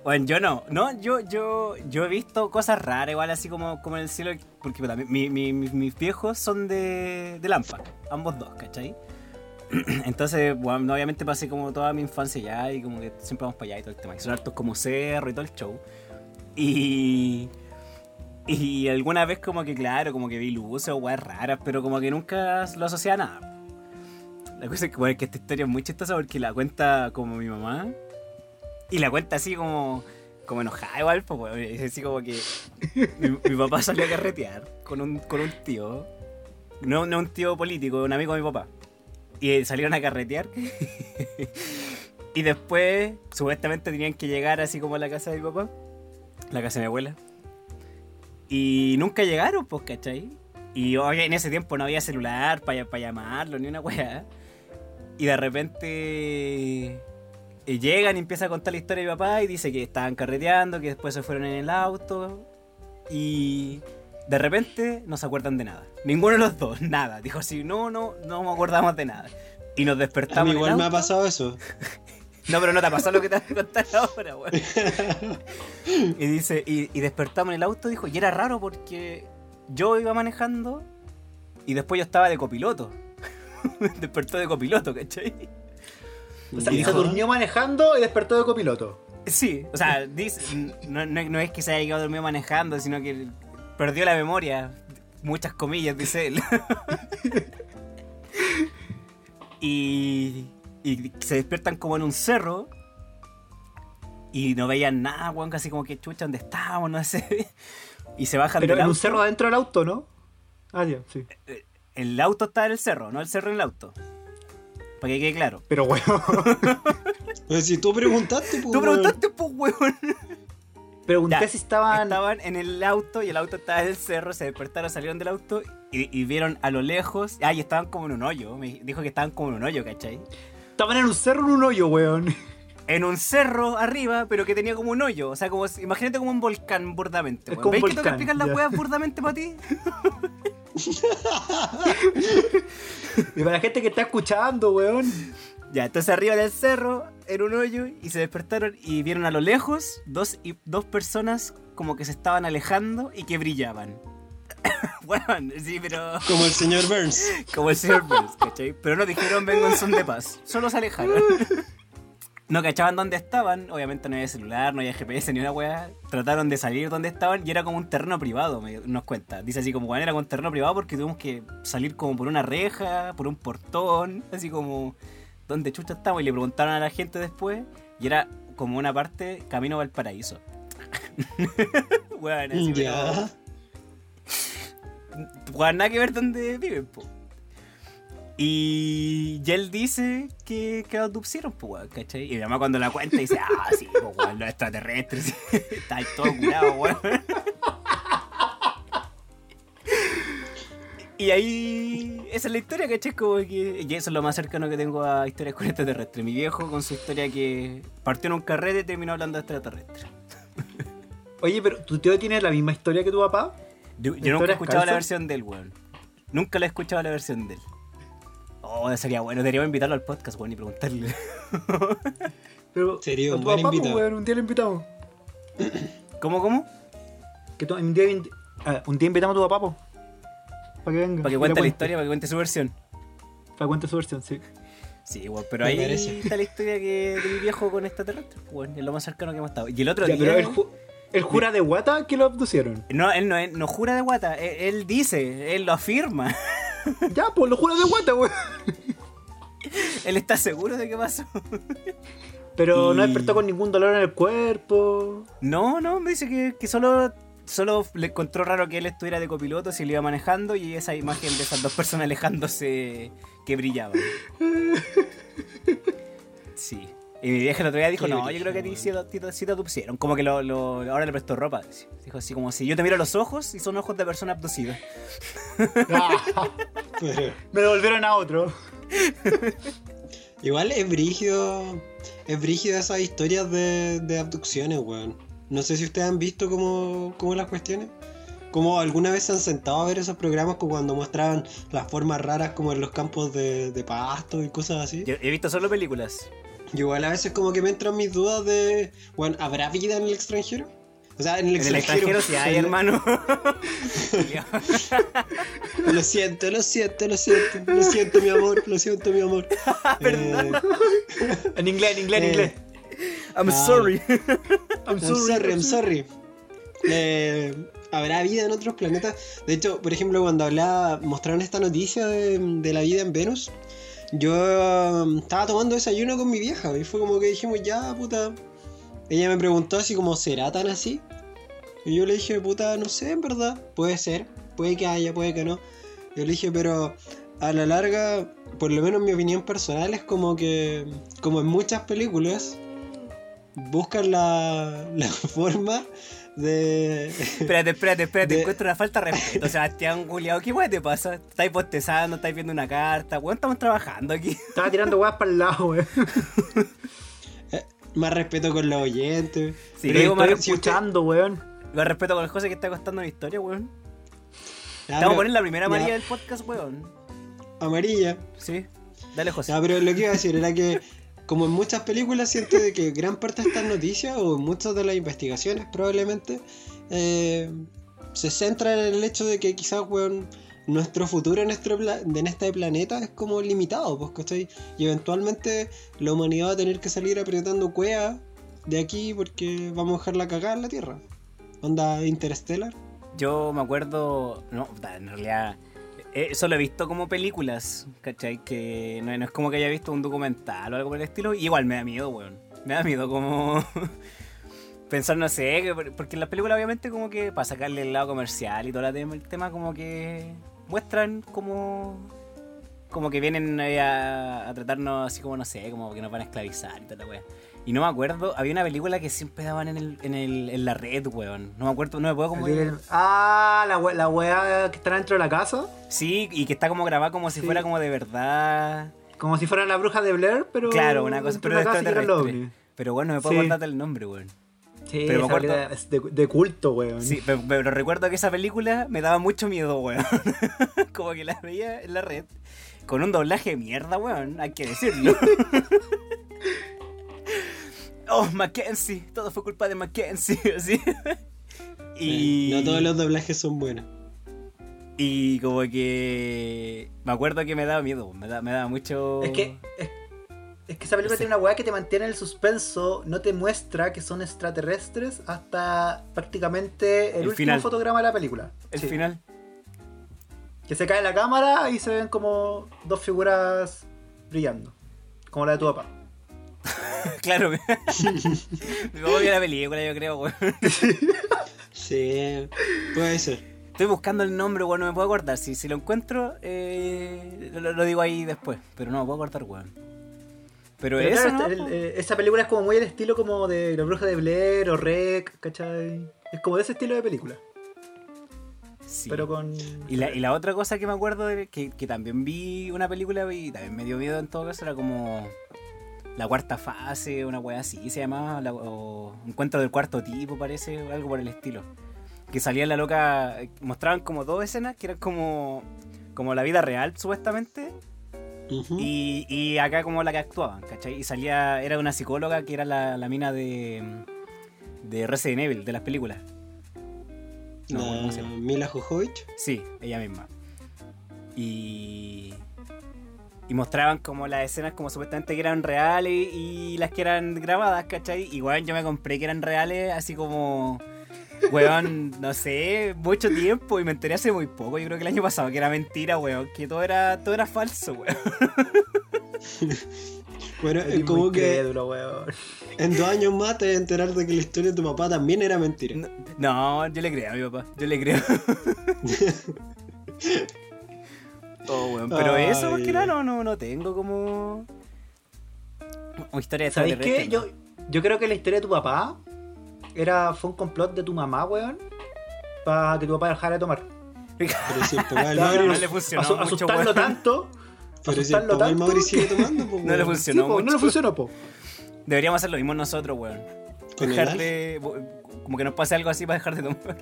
Bueno, yo no, no, yo, yo, yo he visto cosas raras, igual así como, como en el cielo, porque mi- mi- mi- mis viejos son de, de Lampa, ambos dos, ¿cachai? [CLEARS THROAT] Entonces, bueno, obviamente pasé como toda mi infancia allá y como que siempre vamos para allá y todo el tema. Y son hartos como cerro y todo el show. Y. Y alguna vez como que, claro, como que vi luces o weas raras, pero como que nunca lo asocié a nada. La cosa es que, bueno, que esta historia es muy chistosa porque la cuenta como mi mamá. Y la cuenta así como, como enojada igual, pues, así como que mi, papá salió a carretear con un, con un tío. No, no un tío político, un amigo de mi papá. Y salieron a carretear. [LAUGHS] y después, supuestamente tenían que llegar así como a la casa de mi papá. La casa de mi abuela. Y nunca llegaron, pues, ¿cachai? Y oye, en ese tiempo no había celular para llamarlo, ni una weá. Y de repente eh, llegan y empieza a contar la historia de mi papá y dice que estaban carreteando, que después se fueron en el auto. Y de repente no se acuerdan de nada. Ninguno de los dos, [LAUGHS] nada. Dijo así, no, no, no me acordamos de nada. Y nos A despertamos. mí en el igual me ha auto. pasado eso. [LAUGHS] No, pero no te ha pasado lo que te voy a contar ahora, weón. [LAUGHS] y dice, y, y despertamos en el auto, dijo, y era raro porque yo iba manejando y después yo estaba de copiloto. Despertó de copiloto, ¿cachai? O sea, se durmió manejando y despertó de copiloto. Sí, o sea, dice, no, no- no es que se haya quedado dormido manejando, sino que perdió la memoria. Muchas comillas, dice él. [LAUGHS] y, y se despiertan como en un cerro. Y no veían nada, weón, casi como que chucha, ¿dónde estábamos? No sé. [LAUGHS] Y se bajan Pero del en un auto. cerro adentro del auto, ¿no? Ah, ya, sí. El auto está en el cerro, no el cerro en el auto. Para que quede claro. Pero weón. [LAUGHS] Pero si tú preguntaste, pues, Tú preguntaste, pues, weón. Pregunté Ya, si estaban. Estaban en el auto y el auto estaba en el cerro, se despertaron, salieron del auto y, y vieron a lo lejos. Ah, y estaban como en un hoyo. Me dijo que estaban como en un hoyo, ¿cachai? Estaban en un cerro en un hoyo, weón. En un cerro arriba, pero que tenía como un hoyo. O sea, como si- imagínate como un volcán burdamente. Es weón. ¿Veis que tengo que explicar las weas burdamente para ti? [LAUGHS] Y para la gente que está escuchando, weón. Ya, entonces arriba del cerro, en un hoyo, y se despertaron y vieron a lo lejos dos, y, dos personas como que se estaban alejando y que brillaban. [COUGHS] bueno, sí, pero... Como el señor Burns. [LAUGHS] Como el señor Burns, ¿cachai? Pero no dijeron vengo en son de paz. Solo se alejaron. [LAUGHS] No cachaban dónde estaban. Obviamente no había celular, no había GPS ni una weá. Trataron de salir donde estaban y era como un terreno privado, me- nos cuenta. Dice así como, bueno, era como un terreno privado porque tuvimos que salir como por una reja, por un portón, así como, ¿dónde chucha estamos? Y le preguntaron a la gente después y era como una parte camino al paraíso. [LAUGHS] Weón, así, pero-. Weón, nada que ver dónde viven, po. Y, y él dice que, que lo abducieron, pues, weón, ¿cachai? Y mi mamá cuando la cuenta dice, ah, sí, pues, weón, los extraterrestres. [LAUGHS] Está ahí todo curado, weón. Y ahí. Esa es la historia, ¿cachai? Como que. Y eso es lo más cercano que tengo a historias con extraterrestres. Mi viejo con su historia que partió en un carrete y terminó hablando de extraterrestres. Oye, pero tu tío tiene la misma historia que tu papá. Yo, yo nunca he ¿Historias escuchado la versión del weón. Nunca la he escuchado la versión de él. Oh, sería bueno. Deberíamos invitarlo al podcast, weón, y preguntarle. [LAUGHS] Pero, Sería a un buen papá, invitado. weón, un día lo invitamos. [COUGHS] ¿Cómo, cómo? Que un, día, ah, un día invitamos a tu papá, po. Para que venga. Para que cuente la cuente. historia, para que cuente su versión. Para que cuente su versión, sí. Sí, weón, pero Me ahí parece. está la historia que de mi viejo con extraterrestres, weón, es lo más cercano que hemos estado. Y el otro Ya, día. pero él, ju- él jura de guata que lo abducieron. No, él no, él no jura de guata, él, él dice, él lo afirma. Ya, pues lo jura de guata, weón. él está seguro de que pasó. Pero no despertó con ningún dolor en el cuerpo. No, no, me dice que, que solo, solo le encontró raro que él estuviera de copiloto si le iba manejando y esa imagen de esas dos personas alejándose que brillaban. [LAUGHS] Sí. Y mi vieja el otro día dijo, no, yo creo que a ti sí, te- abducieron. Como que lo, lo- ahora le prestó ropa. Dijo así como si yo te miro a los ojos y son ojos de persona abducida. [LAUGHS] Me devolvieron a otro. [LAUGHS] igual es brígido. Es brígido esas historias de, de abducciones, weón. No sé si ustedes han visto cómo, cómo las cuestiones. Como alguna vez se han sentado a ver esos programas como cuando mostraban las formas raras como en los campos de, de pasto y cosas así. Yo he visto solo películas. Igual a veces como que me entran mis dudas de, bueno, ¿habrá vida en el extranjero? O sea, en el En el extranjero. extranjero sí hay, [LAUGHS] hermano. [LAUGHS] Lo siento, lo siento, lo siento, lo siento, mi amor, lo siento, mi amor. [LAUGHS] Eh, En inglés, en inglés, en Eh, inglés. I'm Ah. sorry. I'm I'm sorry, I'm sorry. Eh, ¿Habrá vida en otros planetas? De hecho, por ejemplo, cuando hablaba, mostraron esta noticia de, de la vida en Venus, yo um, estaba tomando desayuno con mi vieja y fue como que dijimos, ya, puta. Ella me preguntó así como, ¿será tan así? Y yo le dije, puta, no sé, en verdad. Puede ser, puede que haya, puede que no. Yo le dije, pero a la larga, por lo menos mi opinión personal es como que, como en muchas películas, buscan la, [LAUGHS] la forma de... Espérate, espérate, espérate, De- encuentro una falta de respeto, Sebastián Juliado. ¿Qué weón te pasa? ¿Estáis postezando? ¿Estáis viendo una carta? Weón, estamos trabajando aquí. Estaba tirando weas para el lado, weón. Más respeto con los oyentes. Sí, Pero digo, más, estoy si usted- escuchando, weón. más respeto con el José que está contando una historia, weón. Ya, Te vamos a pero- poner la primera ya, María del podcast, weón. Amarilla. Sí. Dale, José. Ya, pero lo que iba a decir era que, como en muchas películas, siento de que gran parte de estas noticias, o muchas de las investigaciones probablemente, eh, se centran en el hecho de que quizás, weón, nuestro futuro pla- en este planeta es como limitado, pues, ¿cachai? Y eventualmente la humanidad va a tener que salir apretando cuevas de aquí porque vamos a dejarla cagar en la Tierra. Onda Interstellar. Yo me acuerdo. No, en realidad. Eh, Eso lo he visto como películas, ¿cachai? Que no, es como que haya visto un documental o algo por el estilo. Y igual me da miedo, weón. Me da miedo como. [LAUGHS] Pensar, no sé, que por- porque en las películas, obviamente, como que para sacarle el lado comercial y todo el tema, como que muestran como. Como que vienen eh, a, tratarnos así como, no sé, como que nos van a esclavizar y toda la. Y no me acuerdo, había una película que siempre daban en, el, en, el, en la red, weón. No me acuerdo, no me puedo como. Ah, la, we- la wea que está dentro de la casa. Sí, y que está como grabada como si Sí. fuera como de verdad. Como si fuera la bruja de Blair, pero. Claro, una cosa, pero extraterrestre. Pero bueno, me puedo Sí. acordar del nombre, weón. Sí, Pero me acuerdo- película es de, de culto, weón. Sí, pero, pero recuerdo que esa película me daba mucho miedo, weón. [LAUGHS] como que la veía en la red. Con un doblaje de mierda, weón, hay que decirlo. [LAUGHS] oh, Mackenzie, todo fue culpa de Mackenzie, [LAUGHS] así. y... No todos los doblajes son buenos. Y como que... Me acuerdo que me daba miedo, me, da, me daba mucho... Es que. Es, es que esa película tiene una weá que te mantiene en el suspenso, no te muestra que son extraterrestres hasta prácticamente el, El último final. fotograma de la película. El Sí. final. Que se cae la cámara y se ven como dos figuras brillando. Como la de tu papá. [LAUGHS] Claro. [LAUGHS] me pongo la película, yo creo, weón. Sí, puede ser. Estoy buscando el nombre, weón, no me puedo acordar. Si, si lo encuentro, eh, lo, lo digo ahí después. Pero no me puedo acordar, weón. Pero, Pero eso, claro, ¿no? el- eh, esa película es como muy el estilo como de La Bruja de Blair o Rec, ¿cachai? Es como de ese estilo de película. Sí. Pero con. Y la, y la otra cosa que me acuerdo de que, que también vi una película y también me dio miedo en todo caso era como la cuarta fase, una wea así se llamaba, la- o encuentro del cuarto tipo parece, o algo por el estilo. Que salía la loca, mostraban como dos escenas que eran como, como la vida real supuestamente y, y acá como la que actuaban, ¿cachai? Y salía, era una psicóloga que era la, la mina de, de Resident Evil, de las películas. No, La ¿cómo se llama? Mila Jojovich. Sí, ella misma. Y. Y mostraban como las escenas como supuestamente que eran reales y las que eran grabadas, ¿cachai? Y weón, yo me compré que eran reales así como. Weón, [LAUGHS] no sé, mucho tiempo y me enteré hace muy poco. Yo creo que el año pasado que era mentira, weón. Que todo era, todo era falso, weón. [LAUGHS] Bueno, es como que crédulo, weón. en dos años más te vas a enterar de que la historia de tu papá también era mentira. No, no, yo le creo a mi papá. Yo le creo. [LAUGHS] oh, weón. Pero eso, más que Ay. nada, no, no, no tengo como. Una historia de ¿Sabéis qué? Yo, yo creo que la historia de tu papá era, fue un complot de tu mamá, weón. Para que tu papá dejara de tomar. Pero si el papá del Claro, Mauri, no le funcionó Asu- mucho, asustarlo weón. tanto. pero si el asustarlo papá del tanto Mauri que- sigue tomando, pues, [LAUGHS] No le weón. Sí, funcionó. po, no mucho. le funcionó, po. Deberíamos hacer lo mismo nosotros, weón. ¿Con el Dejar Alf? de. Como que nos pase algo así para dejar de tomar.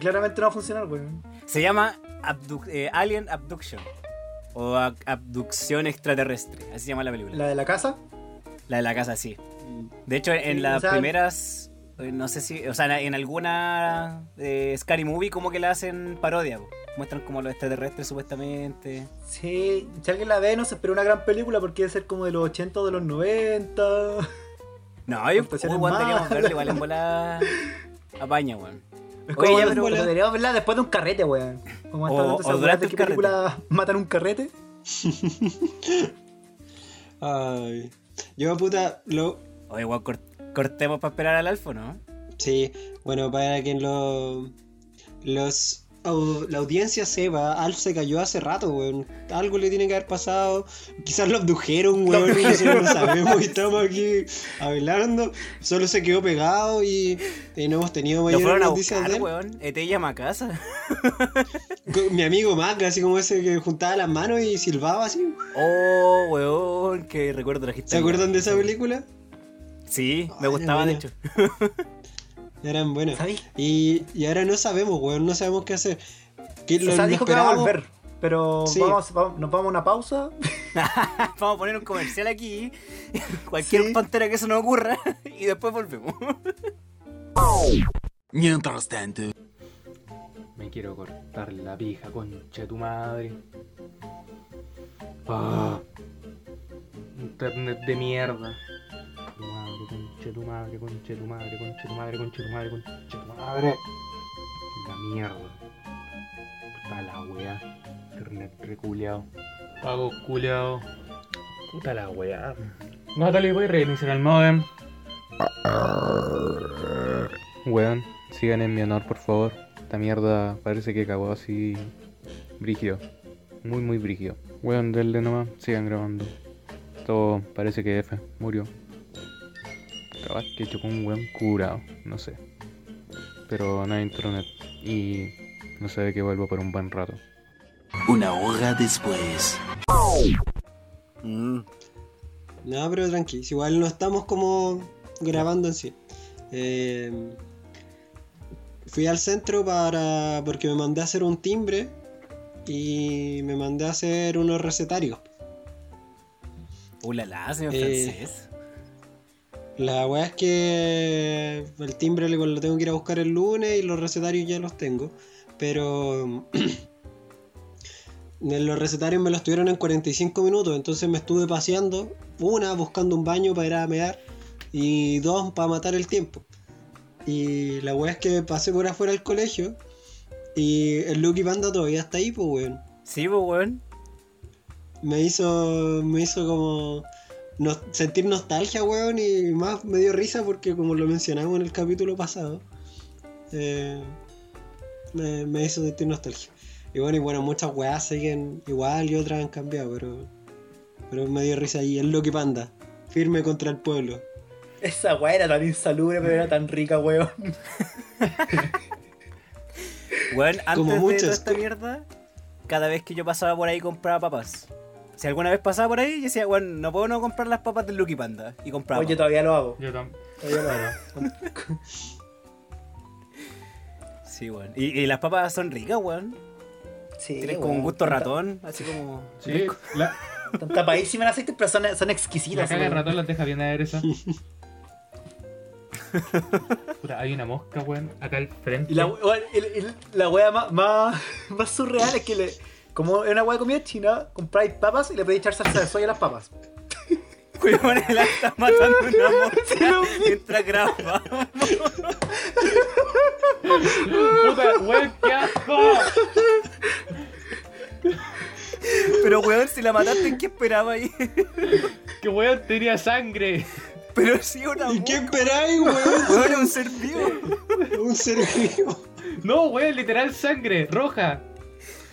Claramente no va a funcionar, weón. Se llama abduc- eh, Alien Abduction. O abducción extraterrestre. Así se llama la película. La, La de la casa. de la casa, sí. De hecho, en Sí, las o sea- primeras. eh, No sé si. O sea, en alguna. eh, Scary Movie, como que la hacen parodia. po. Muestran como los extraterrestres supuestamente. Sí, si alguien la ve, no se espera una gran película porque debe ser como de los 80 o de los 90. No, yo deberíamos malas. verlo igual en bola. Apaña, weón. Es Oye, ya, pero- deberíamos verla después de un carrete, weón. Como O- o durante qué película matan un carrete. [LAUGHS] Ay. Yo, puta, lo. Oye, weón, cort- cortemos para esperar al alfo, ¿no? Sí, bueno, para que lo. Los. La audiencia sepa, Alf se cayó hace rato, weón. Algo le tiene que haber pasado. Quizás lo abdujeron, weón, y nosotros no sabemos y estamos aquí hablando. Solo se quedó pegado y, y no hemos tenido Lo mayores fueron a de él. weón. ET llama a casa. Mi amigo Mac, así como ese que juntaba las manos y silbaba así. Oh, weón, que recuerdo trajiste. ¿Se acuerdan de esa película? Sí, me Ay, gustaba, de hecho. [LAUGHS] Eran buenas. ¿Sabéis? Y, y ahora no sabemos, weón, no sabemos qué hacer. Que O sea, dijo que va a volver. Pero Sí. vamos, vamos- nos vamos a una pausa. [LAUGHS] Vamos a poner un comercial aquí. [LAUGHS] Cualquier Sí. tontera que se nos ocurra. [LAUGHS] Y después volvemos. Mientras tanto. Me quiero cortar la pija, concha de tu madre. Ah. Internet de mierda. De tu madre, concha de tu madre, concha de tu madre, concha de tu madre, concha de tu madre. La mierda. Puta la wea. Internet reculeado. Pago culeado. Puta la wea. Natalie, voy a reiniciar el modem. Weón, sigan en mi honor, por favor. Esta mierda parece que cagó así. Brígido. Muy, muy brígido. Weón, denle nomás, sigan grabando. Todo parece que F murió. Capaz que chocó un weón curado, no sé. Pero no hay internet. Y no se ve que vuelvo por un buen rato. Una hora después. Mm. No, pero tranqui, igual no estamos como grabando en sí. Eh, fui al centro para. porque me mandé a hacer un timbre y me mandé a hacer unos recetarios. Uh, la la, señor Eh, francés. La weá es que el timbre lo tengo que ir a buscar el lunes y los recetarios ya los tengo. Pero [CLEARS THROAT] en los recetarios me los tuvieron en 45 minutos, entonces me estuve paseando. Una, buscando un baño para ir a mear. Y dos, para matar el tiempo. Y la weá es que pasé por afuera del colegio. Y el Lucky Panda todavía está ahí, pues weón. Sí, pues, weón. Me hizo. Me hizo como. Nos- sentir nostalgia, weón. Y más me dio risa porque, como lo mencionamos en el capítulo pasado, eh, me, me hizo sentir nostalgia. Y bueno, y bueno, muchas weas siguen igual y otras han cambiado, pero. Pero me dio risa ahí. El Loki Panda, firme contra el pueblo. Esa weá era tan insalubre, pero era tan rica, weón. Weón, antes Como de muchas. toda esta mierda, cada vez que yo pasaba por ahí compraba papas. Si alguna vez pasaba por ahí, yo decía, weón, no puedo no comprar las papas del Lucky Panda. Y compraba. Oye, todavía lo hago. Yo tam- Todavía lo hago. [LAUGHS] Sí, weón. Y, y las papas son ricas, weón. Sí, Tienen como un gusto ratón, así como. Sí, la, [LAUGHS] Están tapadísimas en aceite, pero son, son la exquisitas. caga de ratón las deja bien aderezas. [LAUGHS] Puta, hay una mosca, weón, acá al frente. Y la, weón, el- el- la wea más, más, más surreal es que le, como es una wea de comida china, compráis papas y le podéis echar salsa de soya a las papas. [LAUGHS] Weón, él está matando una [LAUGHS] mosca mientras graba. Puta, weón, qué asco. Pero, weón, si la mataste, ¿qué esperaba ahí? Que weón tenía sangre. Pero sí, una ¿Y qué mosca. esperáis, weón? Weón, un ser vivo. Un ser vivo. No, weón, literal sangre, roja.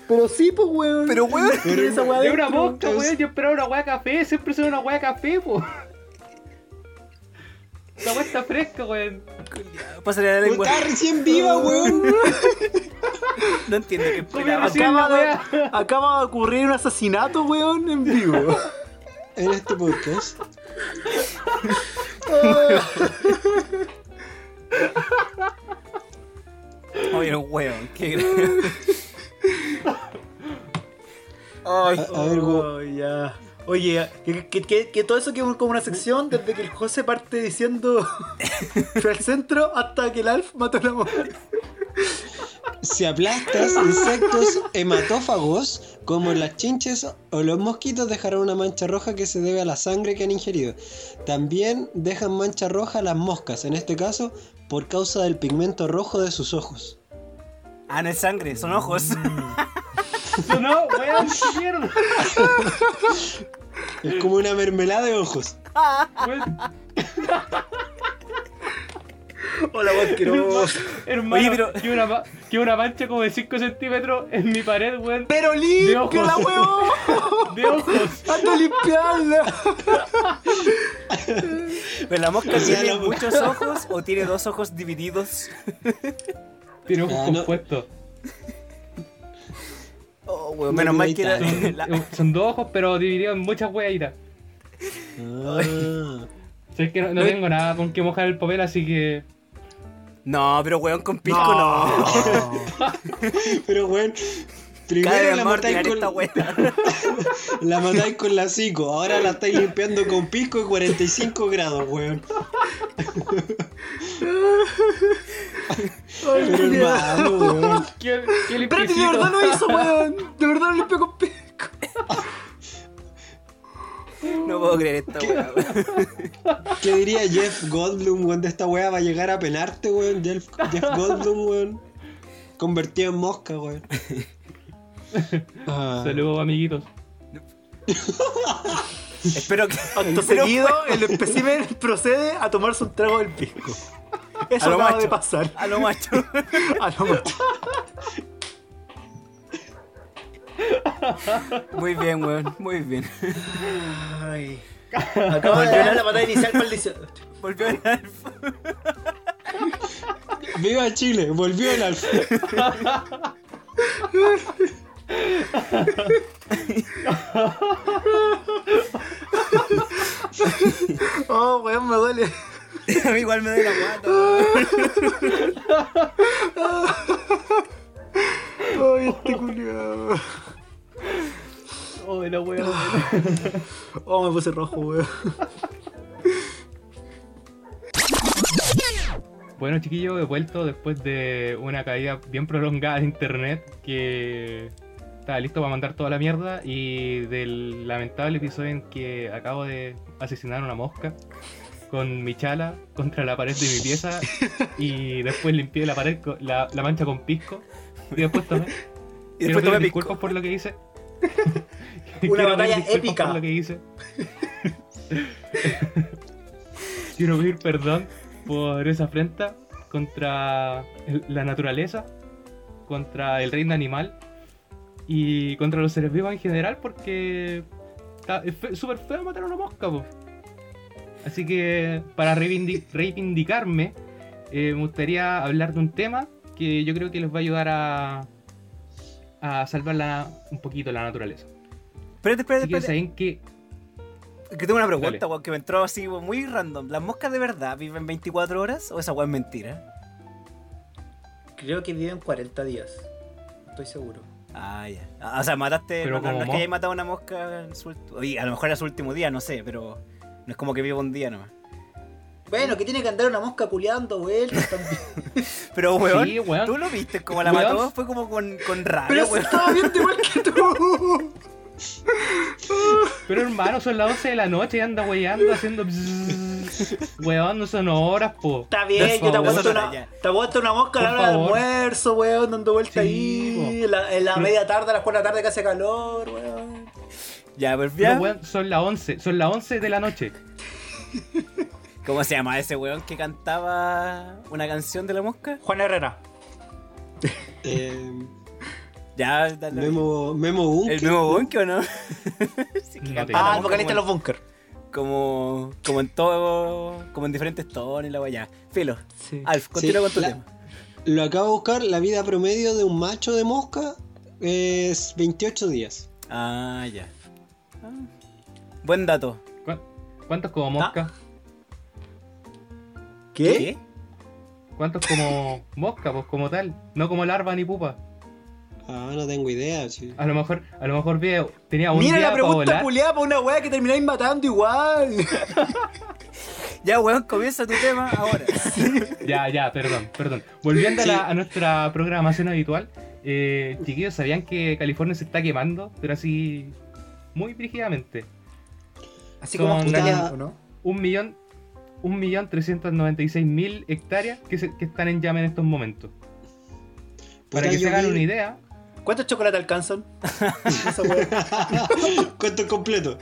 Pero sí, pues weón. Pero, weón. Pero esa wea De una mosca, weón. Yo esperaba una weá café, siempre soy una weá café, po. Esta weá está fresca, weón. Pásale la lengua. Está recién viva, weón. No entiendo qué la Acaba de, weá. acaba de ocurrir un asesinato, weón, en vivo. En este podcast. [LAUGHS] Oye, weón, qué grave. Ay, A, a ver. Oh, ya. Oye, que, que- que- que todo eso queda como una sección desde que el José parte diciendo [LAUGHS] fue al centro hasta que el Alf mató a la mujer. Si aplastas insectos hematófagos, como las chinches o los mosquitos, dejarán una mancha roja que se debe a la sangre que han ingerido. También dejan mancha roja las moscas, en este caso por causa del pigmento rojo de sus ojos. Ah, no es sangre, son ojos. [LAUGHS] No, weón, mierda. Es como una mermelada de ojos. Hola, weón, asqueroso. hermano, Oye, pero- que, una, que una mancha como de 5 centímetros en mi pared, weón. Pero limpia la weón. De ojos. Anda a limpiarla. Pero la mosca tiene muchos ojos o tiene dos ojos divididos. [LAUGHS] Tiene ojos Ah, no. Oh, weón, No menos mal que era. tal. la- Son dos ojos, pero divididos en muchas weitas. Ah. [LAUGHS] Que no, no tengo nada con que mojar el papel, así que. No, pero weón, con pisco no. [LAUGHS] Pero Cada primero [LAUGHS] la matáis, con, la matáis con la 5, ahora la estáis limpiando con pisco y 45 grados, weón. Ay, Pero culiao. hermano, weón. ¿Qué, qué Espérate, de verdad lo hizo, weón. De verdad lo limpió con pisco. No puedo creer esta weá. weón. ¿Qué diría Jeff Goldblum, weón, de esta weá? Va a llegar a penarte, weón. Jeff, Jeff Goldblum, weón. Convertido en mosca, weón. [LAUGHS] Ah. Saludos, amiguitos. Espero que. Acto pero, seguido, el espécimen procede a tomarse un trago del pisco. [LAUGHS] Eso A lo acaba macho. de pasar. A lo macho. [LAUGHS] A lo macho. Muy bien, weón. Muy bien. Ay. Acaba de ganar la batalla inicial para el 18. Volvió el Alf. ¡Viva Chile! Volvió el alfa. Oh, weón, me duele. [LAUGHS] A mí igual me doy la guata. Ay, este culiao. Oh, la wea. [LAUGHS] Oh, me puse rojo, weón. Bueno, chiquillos, he vuelto después de una caída bien prolongada de internet que estaba listo para mandar toda la mierda y del lamentable episodio en que acabo de asesinar a una mosca con mi chala contra la pared de mi pieza y después limpié la pared con la, la mancha con pisco y después tomé. [LAUGHS] Y después tomé disculpas por lo que hice. [LAUGHS] Una batalla épica. Por lo que hice. [LAUGHS] Quiero pedir perdón por esa afrenta contra el- la naturaleza, contra el reino animal y contra los seres vivos en general porque está- es súper feo matar a una mosca. po. Así que para reivindi- reivindicarme eh, me gustaría hablar de un tema que yo creo que les va a ayudar a, a salvar la- un poquito la naturaleza. Espérate, espérate, espérate. saben que Que tengo una pregunta, weón, que me entró así muy random. ¿Las moscas de verdad viven 24 horas o esa weón es mentira? Creo que viven 40 días. Estoy seguro. Ah, ya. O sea, mataste. Pero no, es que hayas matado a una mosca en su oye, a lo mejor era su último día, no sé, pero. No es como que viva un día nomás. Bueno, que tiene que andar una mosca culeando vueltas también. [LAUGHS] Pero, weón, Sí, weón. ¿tú lo viste como la Weón. mató? Fue como con, con rabia, Pero weón. estaba viendo igual que tú. [LAUGHS] Pero hermano, son las 11 de la noche y anda weyando haciendo. Weón, no son horas, po. Está bien, yo te aguanto una, te aguanto una mosca a la hora del almuerzo, weón, dando vueltas Sí, ahí. la, en la media tarde, a las 4 de la tarde que hace calor, weón. Ya, pero Pero, ya. weón, son las 11, son las 11 de la noche. [LAUGHS] ¿Cómo se llama ese weón que cantaba una canción de la mosca? Juan Herrera. Eh, Ya, dale. Memo, Memo Bunker. ¿El nuevo Bonke o no? [LAUGHS] Sí, No Ah, el vocalista de los bunkers. como, como en todo, como en diferentes tonos y la weá. Ya, Filo, Sí. Alf, continúa Sí, con tu la- tema. Lo acabo de buscar, la vida promedio de un macho de mosca es 28 días. Ah, ya. Ah, Buen dato. ¿Cu- ¿Cuántos como mosca? ¿Qué? ¿Cuántos como [LAUGHS] mosca? Pues como tal. No como larva ni pupa. Ah, no tengo idea. sí. A lo mejor, a lo mejor vi- tenía un Mira día la pregunta culiada para una weá que termináis matando igual. [LAUGHS] Ya, weón, comienza tu tema ahora. [LAUGHS] Ya, ya, perdón, perdón. Volviendo a, la- a nuestra programación habitual, eh, chiquillos, ¿sabían que California se está quemando? Pero así, muy brígidamente. Así Son- como Australia, Puta- ¿o ¿no? Un millón, un millón trescientos noventa y seis mil hectáreas que, se- que están en llama en estos momentos. Para que se hagan vi- una idea, ¿Cuántos chocolates alcanzan? [LAUGHS] Esa weá. [LAUGHS] Cuento completo.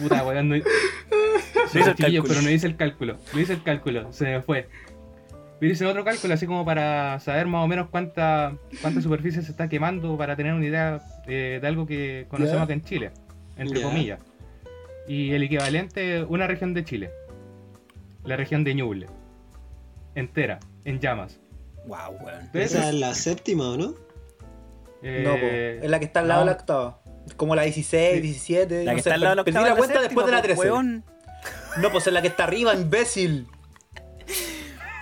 puta weón, no, [LAUGHS] pero no hice el cálculo. No hice el cálculo, se me fue. Pero hice otro cálculo así como para saber más o menos cuánta, cuánta superficie se está quemando para tener una idea eh, de algo que conocemos Ya. acá en Chile, entre comillas. Y el equivalente, una región de Chile. La región de Ñuble. Entera, en llamas. wow, weón. Esa es la séptima, ¿o no? Eh, No, po. Es la que está al lado no. de la octava. Como la 16, Sí. 17. La no que sé, está al lado de la perdí octava la cuenta séptima, después de la po, 13. weón. No, pues es la que está arriba, imbécil.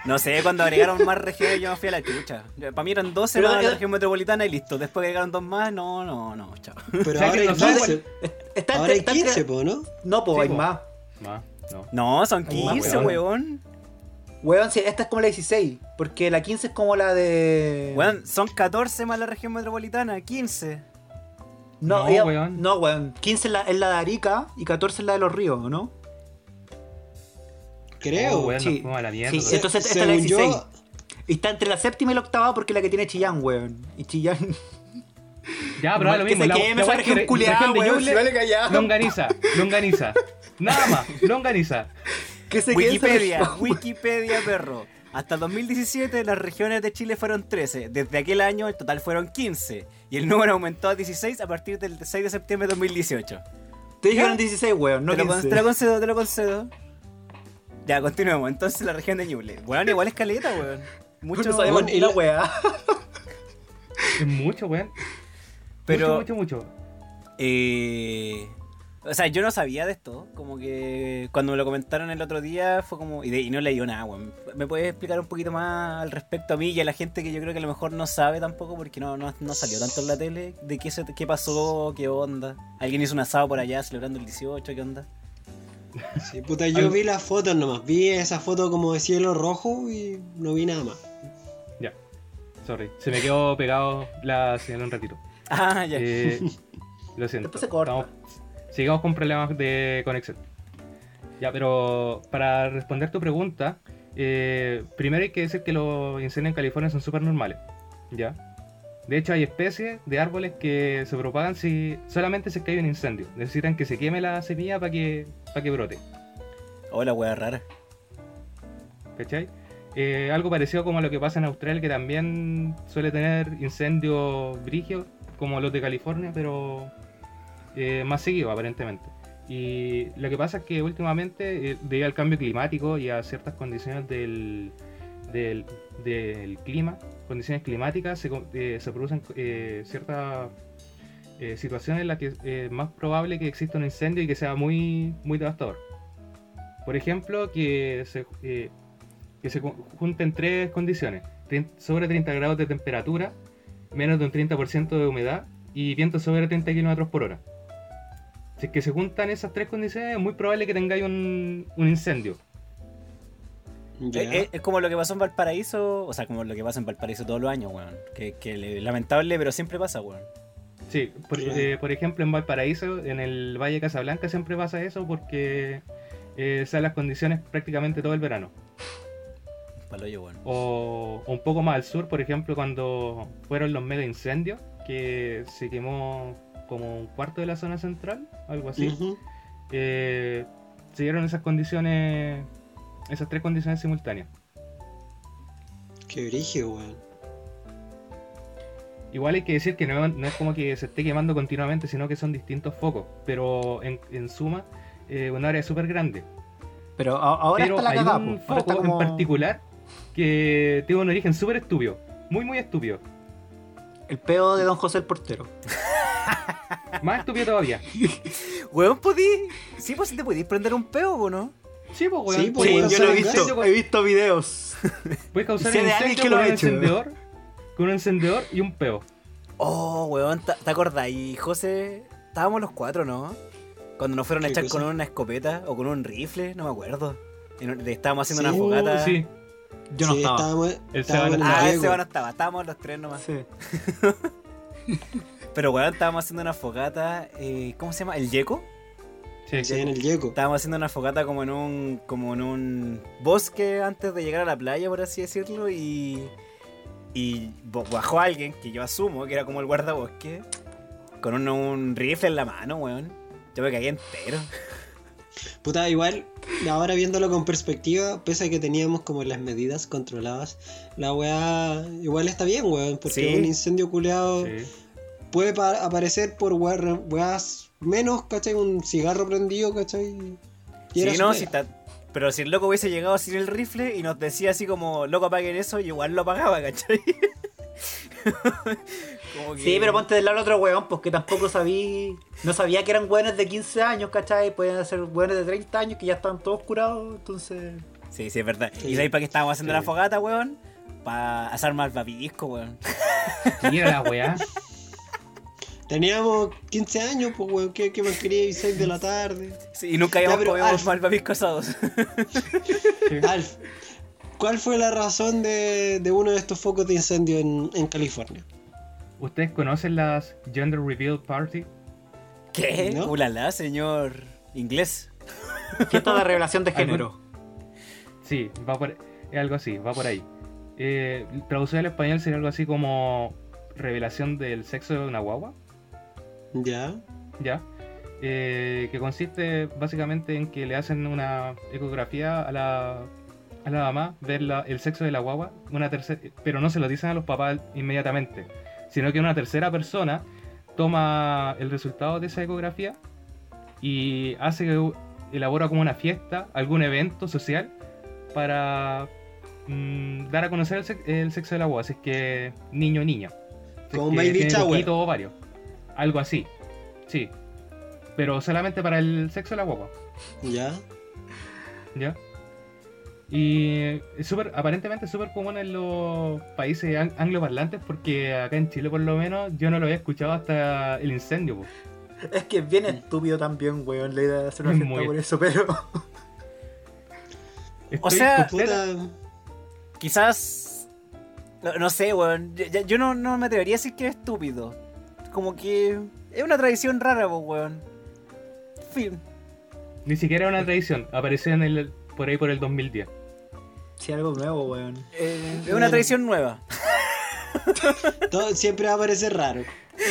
No sé, cuando agregaron más regiones yo me fui a la chucha. Para mí eran 12 Pero más la región metropolitana y listo. Después agregaron dos más, no, no, no, chao. Pero [LAUGHS] ahora hay no sabe 15. Está Ahora hay está 15, po, ¿no? No, pues Sí, hay po. más. Más, no. No, son Hay más, 15, weón. weón. Esta es como la 16. Porque la 15 es como la de. Weón, son 14 más la región metropolitana, 15. No, No, ella- weón. no, weón. 15 es la, es la de Arica y 14 es la de los ríos, ¿o ¿no? Creo. Oh, weón, sí. nos fuimos a la mierda. Sí, entonces esta es la según 16. yo, Y está entre la séptima y la octava porque es la que tiene Chillán, weón. Y Chillán. [LAUGHS] Ya, pero da lo que mismo. se la- queme la es que re- región de weón. Vale callado. Longaniza, longaniza. Nada más, [LAUGHS] longaniza. Que se Wikipedia. Wikipedia, perro. Hasta 2017 las regiones de Chile fueron 13. Desde aquel año el total fueron 15. Y el número aumentó a 16 a partir del 6 de septiembre de 2018. Te dijeron 16, weón, no te, lo, con- 15. te lo concedo, te lo concedo. Ya, continuemos. Entonces la región de Ñuble. Bueno, igual es caleta, weón. Mucho, No sabemos ni y la la- weá. Es mucho, weón. Pero- Mucho, mucho, mucho. Eh, o sea, yo no sabía de esto. Como que cuando me lo comentaron el otro día fue como. Y, de- y no leí nada, weón. ¿Me puedes explicar un poquito más al respecto a mí y a la gente que yo creo que a lo mejor no sabe tampoco porque no, no, no salió tanto en la tele? ¿De qué, se, qué pasó? ¿Qué onda? ¿Alguien hizo un asado por allá celebrando el 18? ¿Qué onda? Sí, puta, yo vi las fotos nomás. Vi esa foto como de cielo rojo y no vi nada más. Ya. Sorry. Se me quedó pegado la señal un ratito. Ah, ya. Eh, lo siento. Después se corta. Estamos- sigamos con problemas de conexión. Ya, pero para responder tu pregunta, eh, primero hay que decir que los incendios en California son súper normales. ¿Ya? De hecho, hay especies de árboles que se propagan si solamente se cae un incendio. Necesitan que se queme la semilla para que, para que brote. Hola, wea rara. ¿Cachai? Eh, algo parecido como lo que pasa en Australia, que también suele tener incendios brigios, como los de California, pero eh, más seguido aparentemente. Y lo que pasa es que últimamente, eh, debido al cambio climático y a ciertas condiciones del, del, del clima, condiciones climáticas se, eh, producen eh, ciertas eh, situaciones en las que es más probable que exista un incendio y que sea muy, muy devastador. Por ejemplo, que se, que se ju- junten tres condiciones. Sobre 30 grados de temperatura, menos de un 30% de humedad y viento sobre 30 km por hora. Si es que se juntan esas tres condiciones, es muy probable que tengáis un, un incendio. Ya. Es, es- como lo que pasó en Valparaíso, o sea, como lo que pasa en Valparaíso todos los años, weón. Que, que le- lamentable, pero siempre pasa, weón. Sí, por, eh, por ejemplo en Valparaíso, en el Valle de Casablanca siempre pasa eso porque eh, sean las condiciones prácticamente todo el verano. Paloyo, weón. O, o un poco más al sur, por ejemplo, cuando fueron los mega incendios, que se quemó como un cuarto de la zona central, algo así. Ujú. eh, se dieron esas condiciones, esas tres condiciones simultáneas. Qué brígido, weón. Igual hay que decir que no, no es como que se esté quemando continuamente, sino que son distintos focos. Pero en, en suma, eh, un área súper grande. Pero a- ahora Pero está la hay cagada, un po. Ahora está foco como... en particular que tiene un origen súper estúpido. Muy, muy estúpido. El peo de Don José el portero. Más estúpido todavía. [LAUGHS] Weón, podí. Sí, pues si te podís prender un peo, ¿o no? Sí, pues, weón. Sí, pues, Sí, weón, yo lo he visto, Incendio he visto videos. [LAUGHS] Puedes causar un incendio que lo con ha un hecho. encendedor, con un encendedor y un peo. Oh, weón, ¿te acordás? Y José, estábamos los cuatro, ¿no? Cuando nos fueron a ¿Qué echar cosa? con una escopeta o con un rifle, no me acuerdo. Estábamos haciendo Sí. una fogata. Sí. Yo no Sí, estaba. Estábamos, El estábamos Ah, el ese no estaba, estábamos los tres nomás. Sí. [LAUGHS] Pero weón, estábamos haciendo una fogata, eh, ¿cómo se llama? ¿El yeco? Sí, Sí, en el Yeco. Estábamos haciendo una fogata como en un como en un bosque antes de llegar a la playa, por así decirlo, y y bajó alguien que yo asumo que era como el guardabosque con un, un rifle en la mano, weón. Yo me caí entero. [LAUGHS] Puta, igual, ahora viéndolo con perspectiva, pese a que teníamos como las medidas controladas, la weá igual está bien, weón, porque Sí. un incendio culeado sí. puede pa- aparecer por weás menos, ¿cachai? Un cigarro prendido, ¿cachai? Y Sí, no, si está- pero si el loco hubiese llegado sin el rifle y nos decía así como, loco, apaguen eso, y igual lo apagaba, ¿cachai? [LAUGHS] Como que- Sí, pero ponte del lado del otro weón, porque tampoco sabí. No sabía que eran weones de 15 años, ¿cachai? Pueden ser weones de 30 años que ya están todos curados, entonces. Sí, sí, es verdad. Sí. ¿Y sabéis para qué estábamos haciendo Sí. la fogata, weón? Para asar más babisco, weón. Mira la weá. [LAUGHS] Teníamos 15 años, pues weón, ¿qué, qué más quería? 6 de la tarde. Sí, y nunca habíamos comido Alf. mal babisco asados. [LAUGHS] Sí. Alf, ¿cuál fue la razón de, de uno de estos focos de incendio en, en California? ¿Ustedes conocen las Gender Reveal Party? ¿Qué? ¿No? Ulala, señor inglés. Fiesta de revelación de género. Sí, va por, es algo así, va por ahí. Eh, traducido al español sería algo así como revelación del sexo de una guagua, Ya. ¿ya? Eh, que consiste básicamente en que le hacen una ecografía a la, a la mamá, ver la- el sexo de la guagua, una tercera, pero no se lo dicen a los papás inmediatamente, sino que una tercera persona toma el resultado de esa ecografía y hace que elabora como una fiesta, algún evento social para mm, dar a conocer el, sex- el sexo de la guagua, si es que niño o niña. Como un baby shower. varios. Algo así. Sí. Pero solamente para el sexo de la guagua. Ya. ¿Ya? Y es súper, aparentemente es súper común en los países ang- angloparlantes porque acá en Chile por lo menos yo no lo había escuchado hasta el incendio. po. Es que es bien estúpido también, weón, la idea de hacer una Es fiesta muy- por eso, pero. [LAUGHS] O sea, Puta. Quizás. No, no sé, weón. Yo no, no me atrevería a decir que es estúpido. Como que. Es una tradición rara, pues, weón. Fin. Ni siquiera era una tradición, apareció en el, por ahí por el 2010. Sí, algo nuevo, weón. Eh, es una tradición nueva. [LAUGHS] Todo, siempre va a parecer raro.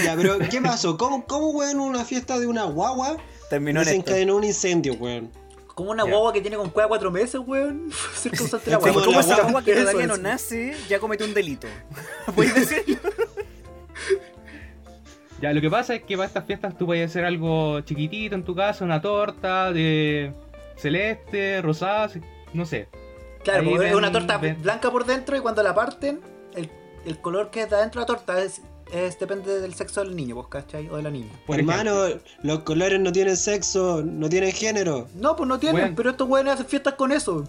Ya, pero ¿qué pasó? ¿Cómo, cómo weón, una fiesta de una guagua Terminó desencadenó un incendio, weón? Como una Ya. guagua que tiene con cueva cuatro meses, weón. [LAUGHS] Ser causante la como la esa guagua- guagua que todavía no nace, ya cometió un delito. [LAUGHS] ¿Puedes decirlo? Ya, lo que pasa es que para estas fiestas tú puedes hacer algo chiquitito en tu casa, una torta de celeste, rosada, no sé. Claro, porque es ven- una torta ven- blanca por dentro y cuando la parten, el, el color que está dentro de la torta es, es- depende del sexo del niño, ¿vos cachai? O de la niña. Por Hermano, ejemplo. los colores no tienen sexo, no tienen género. No, pues no tienen, pero estos weones hacen fiestas con eso.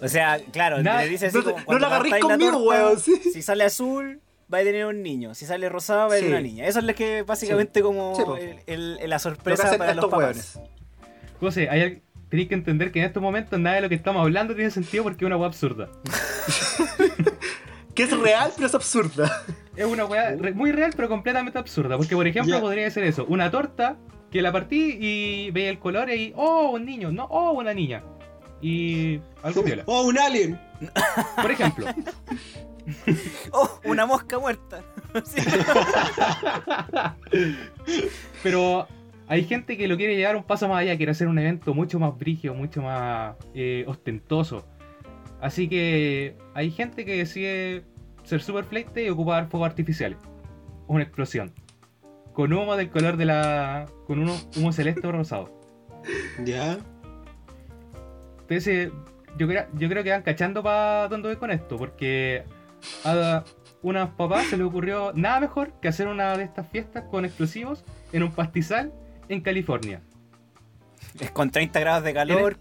O sea, claro, Na- le dice así no como no la la conmigo, weón, sí. Si sale azul, va a tener un niño. Si sale rosado, va a tener Sí. una niña. Eso es lo que básicamente como Sí, po. el- el- la Lo sorpresa hacen para los papás. weones. José, hay tenéis que entender que en estos momentos nada de lo que estamos hablando tiene sentido porque es una weá absurda. [LAUGHS] Que es real, pero es absurda. Es una weá re- muy real pero completamente absurda. Porque por ejemplo podría ser eso, una torta que la partí y veía el color y oh, un niño, no, oh, una niña. Y algo viola. ¡Oh, un alien! Por ejemplo, [LAUGHS] [LAUGHS] ¡Oh! Una mosca muerta. [LAUGHS] [LAUGHS] Pero hay gente que lo quiere llevar un paso más allá, quiere hacer un evento mucho más brígido, mucho más eh, ostentoso. Así que hay gente que decide ser super fleite y ocupar fuegos artificiales. Una explosión. Con humo del color de la. con uno, humo celeste o rosado. Ya. Entonces, yo creo, yo creo que van cachando para dónde voy con esto, porque a unas papás se les ocurrió nada mejor que hacer una de estas fiestas con explosivos en un pastizal en California. Es con 30 grados de calor,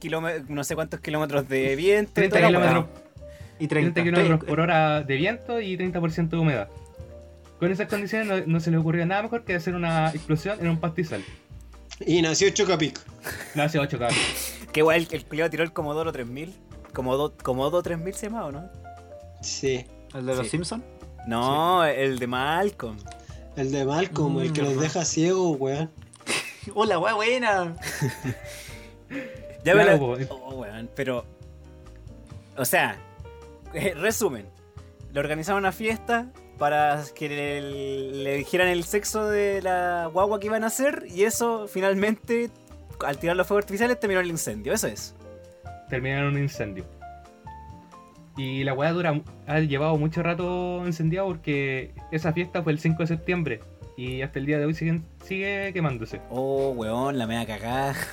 no sé cuántos kilómetros de viento. y 30 toda la kilómetros. Y 30 30. kilómetros por hora de viento y 30% de humedad. Con esas condiciones no, no se les ocurrió nada mejor que hacer una explosión en un pastizal. Y nació Chocapic. 8 cabros. Qué guay, el, el tiró el Commodoro 3000. Comodo, Comodo 3000 se llama, ¿o no? Sí. ¿El de los Sí. Simpsons? No, el de Malcolm. El de Malcolm, el que los deja ciegos, weón. [LAUGHS] Hola, weá buena. [LAUGHS] Ya Claro, me la- po. Oh, weón, pero. O sea, eh, resumen. Le organizaron una fiesta para que le, le dijeran el sexo de la guagua que iban a hacer y eso finalmente, al tirar los fuegos artificiales, terminó el incendio. Eso es. terminan en un incendio. Y la weá dura, ha llevado mucho rato incendiado porque esa fiesta fue el 5 de septiembre y hasta el día de hoy sigue quemándose. Oh, weón, la mea cagada. [LAUGHS]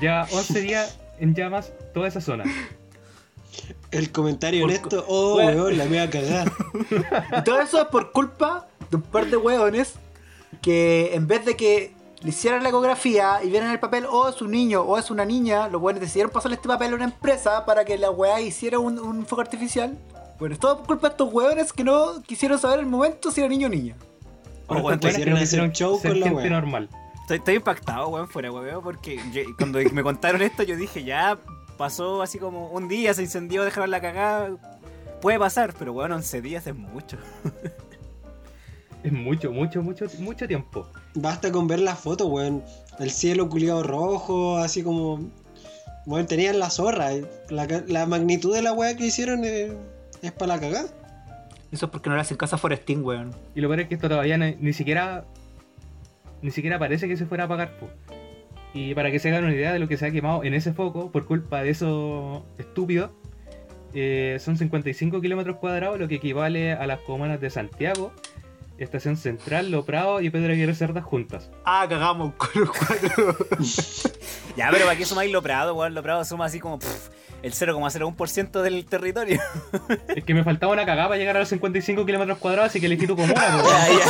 Ya 11 días en llamas toda esa zona. El comentario Por- honesto, oh, Weón. weón, la mea cagada. [LAUGHS] Y todo eso es por culpa de un par de hueones que en vez de que le hicieran la ecografía y vieran el papel, oh, es un niño o es una niña, los hueones decidieron pasarle este papel a una empresa para que la weá hiciera un, un fuego artificial. Bueno, es todo por culpa de estos hueones que no quisieron saber el momento si era niño o niña. Oh, estos weones quisieron que hacer un show con la gente wea. normal. Estoy, estoy impactado, weón, fuera, weón, porque yo- cuando me contaron esto yo dije, ya pasó así como un día, se incendió, dejaron la cagada. Puede pasar, pero weón, 11 días es mucho. [LAUGHS] Es mucho, mucho, mucho, mucho tiempo. Basta con ver la foto, weón. El cielo culiado rojo, así como. Bueno, tenían la zorra. La, magnitud de la weá que hicieron es, es para la cagada. Eso es porque no le hacen casa a Forestín, weón. Y lo peor es que esto todavía ni, ni siquiera ni siquiera parece que se fuera a apagar. po. Y para que se hagan una idea de lo que se ha quemado en ese foco, por culpa de eso estúpido, eh, son 55 kilómetros cuadrados, lo que equivale a las comunas de Santiago, Estación Central, Lo Prado y Pedro Aguirre Cerdas juntas. Ah, cagamos con los cuatro. [LAUGHS] Ya, pero ¿para qué sumáis lo Prado, weón? Lo Prado suma así como pff, el 0,01% del territorio. [LAUGHS] Es que me faltaba una cagada para llegar a los 55 kilómetros cuadrados, así que le quito comuna. [LAUGHS] Ya, ya.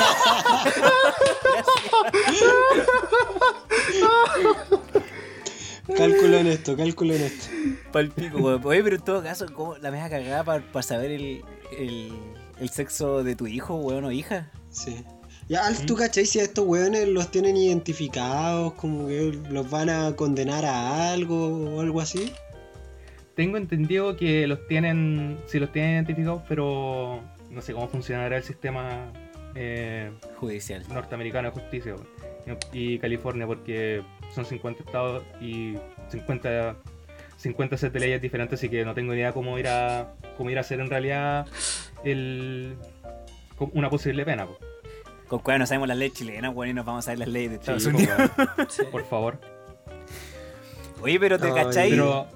Cálculo en esto, cálculo en esto. Pa'l pico, weón. Oye, pero en todo caso, ¿cómo la meja cagada para saber el, el, el sexo de tu hijo, weón, o hija? Sí. Ya, Alf, ¿tú cachai si a estos weones los tienen identificados? Como que los van a condenar a algo o algo así. Tengo entendido que los tienen, si los tienen identificados, pero no sé cómo funcionará el sistema eh, Judicial. norteamericano de justicia y California, porque son 50 estados y 50, 50 sets de leyes diferentes, así que no tengo ni idea cómo ir a, cómo ir a hacer en realidad el, una posible pena. po. Con cuál no sabemos las leyes chilenas, weón, y nos vamos a ver las leyes de Sí, Estados po, Unidos. weón. [LAUGHS] Por favor. Oye, pero te Ay, cachai, Pero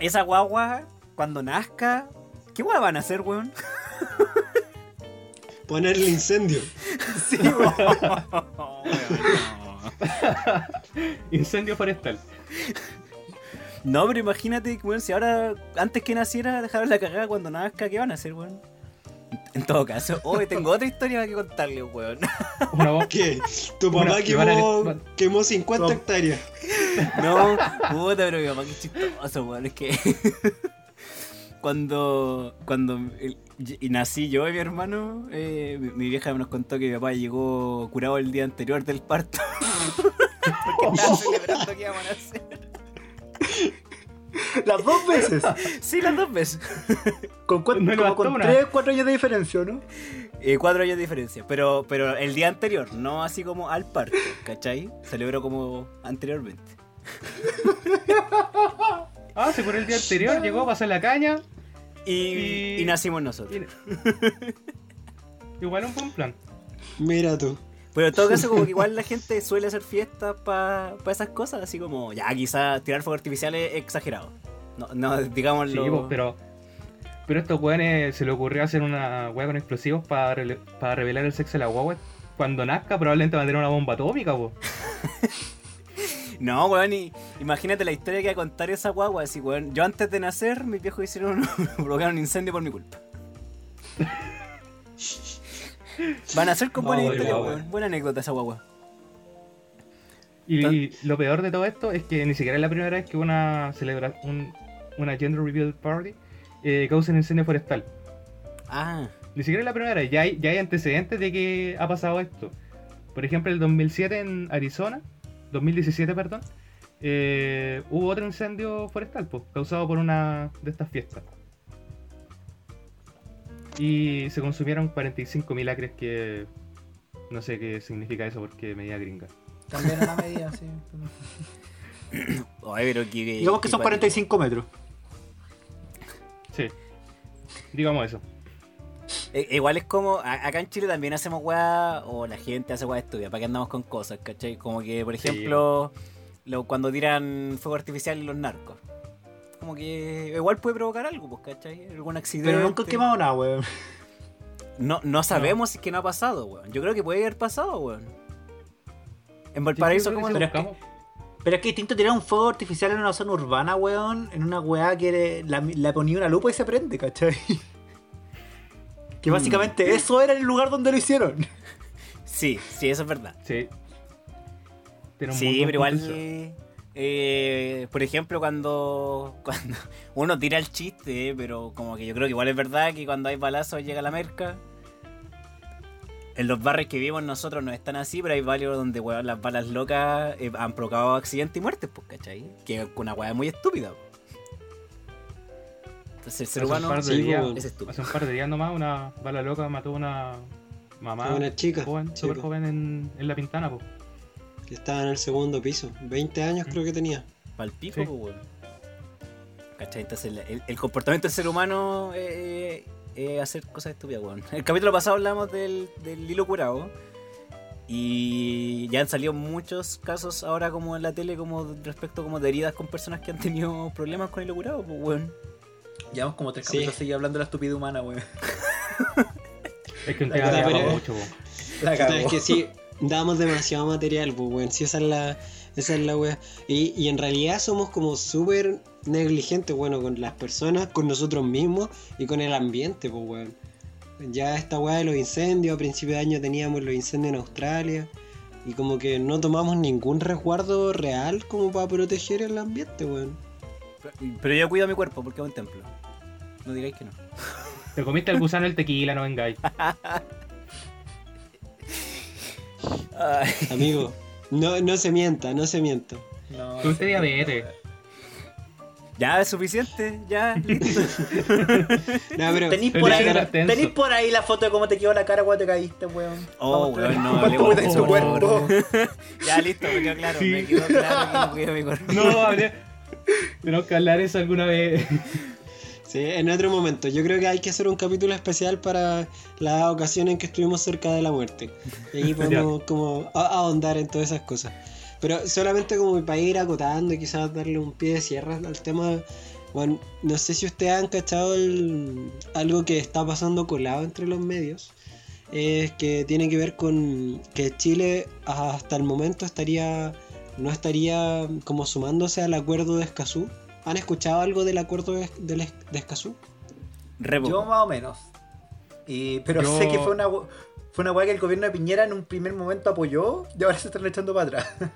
esa guagua, cuando nazca, ¿qué guagua van a hacer, weón? [LAUGHS] Ponerle incendio. [LAUGHS] Sí, weón. Oh, weón, incendio forestal. no. No, pero imagínate, weón, si ahora, antes que naciera, dejaron la cagada cuando nazca, ¿qué van a hacer, weón? En todo caso, hoy tengo otra historia que contarle, weón. Una voz ¿Qué? Tu papá quemó, quemó 50 No. hectáreas. No, puta, pero mi papá, qué chistoso, weón. Es que [LAUGHS] cuando, cuando nací yo y mi hermano, eh, mi, mi vieja nos contó que mi papá llegó curado el día anterior del parto. [LAUGHS] Porque estaba celebrando que íbamos a nacer. [LAUGHS] Las dos veces. Sí, las dos veces. Con, como con. 3, 4 años de diferencia, ¿no? Eh, cuatro años de diferencia, pero, pero el día anterior, no así como al parto, ¿cachai? Celebró como anteriormente. [LAUGHS] Ah, se por el día anterior, llegó, pasó la caña. Y, Y- y nacimos nosotros. y- Igual un buen plan. Mira tú. Pero en todo caso, como que [LAUGHS] igual la gente suele hacer fiestas para esas cosas, así como, ya, quizás tirar fuego artificial es exagerado. No, no digamos Sí, pues, pero. Pero a estos weones se le ocurrió hacer una weá con explosivos para, revelar el sexo de la guagua. Cuando nazca, probablemente va a tener una bomba atómica, po. [LAUGHS] No, weón, y imagínate la historia que va a contar esa guagua. Así, weón, yo antes de nacer, mis viejos hicieron [LAUGHS] provocaron un incendio por mi culpa. Van a ser con buena Oh, historia, weón. Buena anécdota esa guagua. Y, lo peor de todo esto es que ni siquiera es la primera vez que una celebra un- una gender reveal party eh, causa un incendio forestal. Ah, Ni siquiera es la primera vez, ya hay, ya hay antecedentes de que ha pasado esto. Por ejemplo, el 2007 en Arizona, 2017, perdón, eh, hubo otro incendio forestal, pues, causado por una de estas fiestas. Y se consumieron 45.000 acres que no sé qué significa eso porque medida gringa. También una medida, sí. oye, pero que. [LAUGHS] Digamos que son 45 metros. Sí, digamos eso. Eh, igual es como, acá en Chile también hacemos weá, o la gente hace weá estudia, ¿para qué andamos con cosas, cachai? Como que, por Sí. ejemplo, lo- cuando tiran fuego artificial los narcos. Como que igual puede provocar algo, pues, ¿cachai? Algún accidente. Pero nunca he quemado nada, weón. No, no sabemos si es que no ha pasado, weón. Yo creo que puede haber pasado, weón. En Valparaíso, ¿cómo creo no? que Pero es que es distinto tirar un fuego artificial en una zona urbana, weón. En una weá que le, la, le ponía una lupa y se prende, ¿cachai? [LAUGHS] Que básicamente [LAUGHS] eso era el lugar donde lo hicieron. Sí, sí, eso es verdad. Sí. Tiene un Sí, pero igual. Eh, por ejemplo, cuando, [LAUGHS] cuando uno tira el chiste, eh, pero como que yo creo que igual es verdad que cuando hay balazos llega la merca. En los barrios que vivimos nosotros no están así, pero hay barrios donde weón, las balas locas eh, han provocado accidentes y muertes, pues, ¿cachai? Que es una weá muy estúpida. Entonces el ser humano sí, pues, es estúpido. Hace un par de días nomás una bala loca mató a una mamá A una chica, joven, súper joven en, en La Pintana, pues. Que estaba en el segundo piso. 20 años creo que tenía. Palpico, Sí. pues, weón. ¿Cachai? Entonces el, el- el comportamiento del ser humano es es hacer cosas estúpidas, weón. El capítulo pasado hablamos del, del hilo curado. Y ya han salido muchos casos ahora como en la tele como respecto como de heridas con personas que han tenido problemas con hilo curado, pues weón. Llevamos como tres Sí. capítulos seguidos hablando de la estupidez humana, weón. Es que un tema que mucho, po. La es que sí, damos demasiado material, pues, weón. Sí, esa es la, esa es la wea. Y, y en realidad somos como súper negligentes, bueno, con las personas, con nosotros mismos y con el ambiente, pues, weón. Ya esta weá de los incendios, a principios de año teníamos los incendios en Australia. Y como que no tomamos ningún resguardo real como para proteger el ambiente, weón. Pero, pero yo cuido mi cuerpo porque es un templo. No digáis que no. Te comiste el gusano el tequila, no vengáis. [LAUGHS] Ay, Amigo, no, no se mienta, no se mienta. No, Tuviste diabetes. ya es suficiente, ya. [LAUGHS] listo. No, pero Tenéis El por, ahí, tenéis por ahí la foto de cómo te quedó la cara cuando te caíste, weón. Oh, Vamos, weón, no, ¿Cuánto hablemos cuida de su eso, por cuerpo? [LAUGHS] ya listo, me quedó claro, Sí. me quedó claro que no mi cuerpo. No, hablé. [LAUGHS] Tenemos que hablar eso alguna vez. Sí, en otro momento. Yo creo que hay que hacer un capítulo especial para la ocasión en que estuvimos cerca de la muerte. Y ahí [LAUGHS] podemos como ahondar en todas esas cosas. Pero solamente como para ir acotando y quizás darle un pie de cierre al tema. Bueno, no sé si ustedes han cachado el- algo que está pasando colado entre los medios. Es que tiene que ver con que Chile hasta el momento estaría no estaría como sumándose al acuerdo de Escazú. ¿Han escuchado algo del acuerdo de, Es- de Escazú? Re poco. Yo más o menos. Y, pero Yo- sé que fue una, fue una weá que el gobierno de Piñera en un primer momento apoyó y ahora se están echando para atrás. [LAUGHS]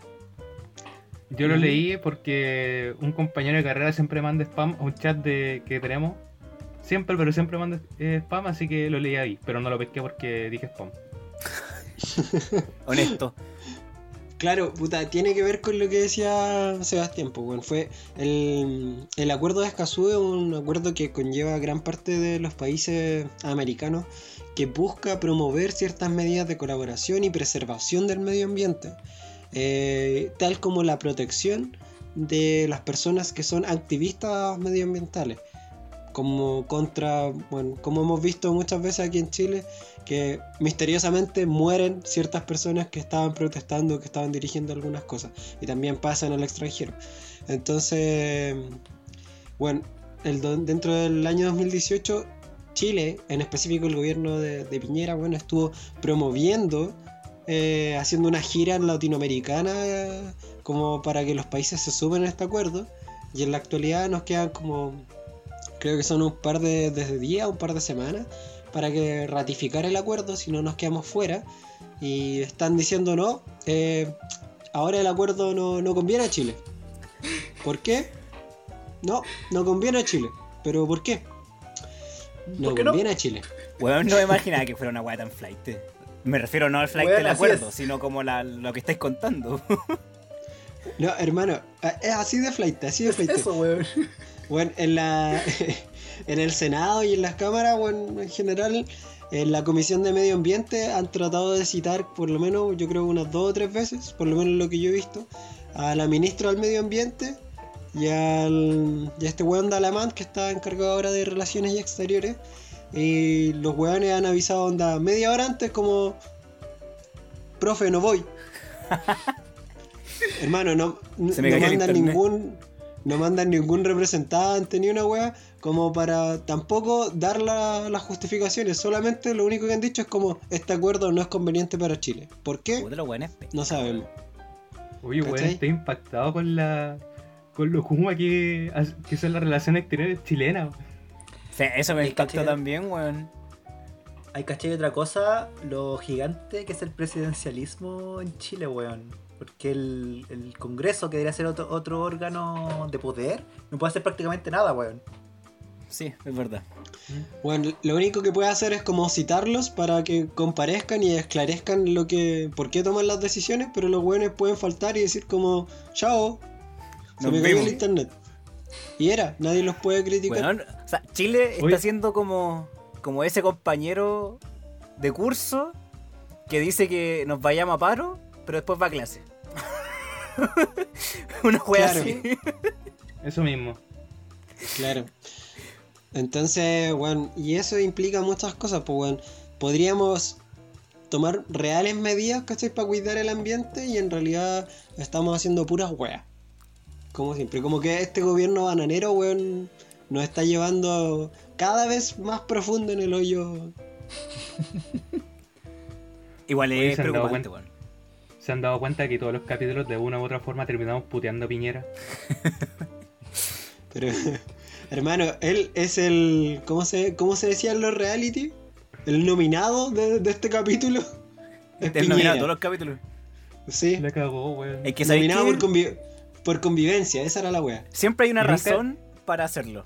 Yo lo Mm. leí porque un compañero de carrera siempre manda spam a un chat de que tenemos. Siempre, pero siempre manda eh, spam, así que lo leí ahí. Pero no lo pesqué porque dije spam. [LAUGHS] Honesto. Claro, puta, tiene que ver con lo que decía Sebastián, pues bueno, fue el, el acuerdo de Escazú es un acuerdo que conlleva gran parte de los países americanos que busca promover ciertas medidas de colaboración y preservación del medio ambiente, eh, tal como la protección de las personas que son activistas medioambientales, como contra, bueno, como hemos visto muchas veces aquí en Chile, que misteriosamente mueren ciertas personas que estaban protestando, que estaban dirigiendo algunas cosas. Y también pasa en el extranjero. Entonces, bueno, el dentro del año 2018, Chile, en específico el gobierno de, Piñera, bueno, estuvo promoviendo, eh, haciendo una gira latinoamericana como para que los países se sumen a este acuerdo. Y en la actualidad nos quedan como, creo que son un par de, de días, un par de semanas, para que ratificar el acuerdo, si no nos quedamos fuera. Y están diciendo no, eh, ahora el acuerdo no, no conviene a Chile. ¿Por qué? No, no conviene a Chile. ¿Pero por qué? No ¿Por qué no? conviene a Chile. Weón, no me imaginaba que fuera una weá tan flight. Me refiero no al flight del acuerdo, es. sino como la- lo que estáis contando. No, hermano, es así de flight, así de Es flight. eso, weón. Bueno, en la [LAUGHS] en el Senado y en las cámaras, bueno, en general, en la Comisión de Medio Ambiente han tratado de citar, por lo menos, yo creo unas dos o tres veces, por lo menos lo que yo he visto, a la ministra del Medio Ambiente y al y a este weón de Alamán que está encargado ahora de Relaciones y Exteriores. Y los weones han avisado onda media hora antes como profe, no voy. [LAUGHS] Hermano, no, no el mandan ningún no mandan ningún representante ni una wea como para tampoco dar la- las justificaciones. Solamente lo único que han dicho es como este acuerdo no es conveniente para Chile. ¿Por qué? No sabemos. Oye, weón, estoy impactado con la. con lo kuma que, que son las relaciones exteriores chilenas. Sí, eso me impactó también, weón. Hay caché otra cosa, lo gigante que es el presidencialismo en Chile, weón. Porque el, el Congreso, que debería ser otro, otro órgano de poder, no puede hacer prácticamente nada, weón. Sí, es verdad. Bueno, lo único que puede hacer es como citarlos para que comparezcan y esclarezcan lo que, por qué toman las decisiones, pero los buenos pueden faltar y decir como, chao, se Nos me cayó el internet. Y era, nadie los puede criticar. Weón, o sea, Chile está siendo como, como ese compañero de curso que dice que nos vayamos a paro, pero después va a clase. [LAUGHS] Una wea Claro. así. Eso mismo. Claro. Entonces, bueno, y eso implica muchas cosas, pues, bueno, podríamos tomar reales medidas, ¿cachai? Para cuidar el ambiente y en realidad estamos haciendo puras weas. Como siempre, como que este gobierno bananero, weón, nos está llevando cada vez más profundo en el hoyo. Igual es ¿se han dado preocupante, weón. ¿Se han dado cuenta que todos los capítulos de una u otra forma terminamos puteando a Piñera? [LAUGHS] Pero, hermano, él es el. ¿Cómo se, cómo se decía en los reality? El nominado de, de este capítulo. [LAUGHS] Es han nominado Piñera. todos los capítulos. Sí. La cagó, weón. Es que ¿sabéis Nominado por, convi- por convivencia, esa era la wea. Siempre hay una nunca- razón para hacerlo.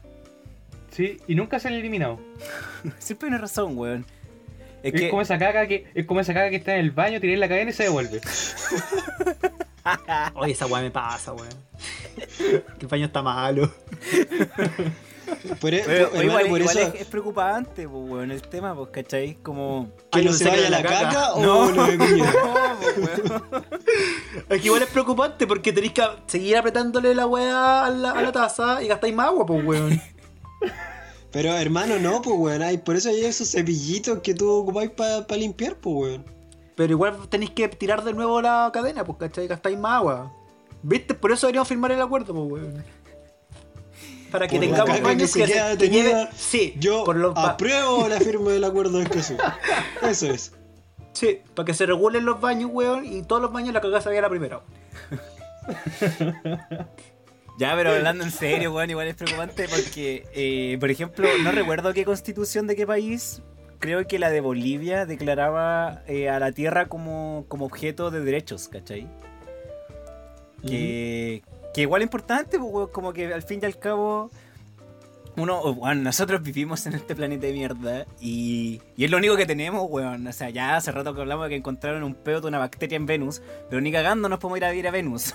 Sí, y nunca se han eliminado. [LAUGHS] Siempre hay una razón, weón. Es Es, que como esa caga que es como esa caga que está en el baño, tiré la cadena y se devuelve. [LAUGHS] Oye, esa weá me pasa, weón. Que el baño está malo. Por, e- Pero, por- igual, hermano, por igual eso, es, es preocupante, pues, weón, el tema, pues, ¿cachai? Como... que Ay, no no se vaya la caca. caca o No. [LAUGHS] No, weón. Es que igual es preocupante porque tenéis que seguir apretándole la weá a la, a la taza y gastáis más agua, pues, weón. [LAUGHS] Pero hermano, no, pues weón. ay, por eso hay esos cepillitos que tú ocupáis para limpiar, pues weón. Pero igual tenéis que tirar de nuevo la cadena, pues, ¿cachai? Gastáis más agua. ¿Viste? Por eso deberíamos firmar el acuerdo, pues, weón. Para que Por tengamos que baños que, queda se- que lleven. Sí, Yo por lo, pa- apruebo la firma del acuerdo de Escazú. [LAUGHS] Eso es. sí, para que se regulen los baños, weón, y todos los baños la cagada se la primera. Ya, pero hablando en serio, weón, igual es preocupante porque, eh, por ejemplo, no recuerdo qué constitución de qué país creo que la de Bolivia declaraba eh, a la tierra como, como objeto de derechos, ¿cachai? Que, que igual es importante, pues, como que al fin y al cabo, uno, bueno, nosotros vivimos en este planeta de mierda y, y es lo único que tenemos, weón. O sea, ya hace rato que hablamos de que encontraron un pedo de una bacteria en Venus, pero ni cagando nos podemos ir a vivir a Venus.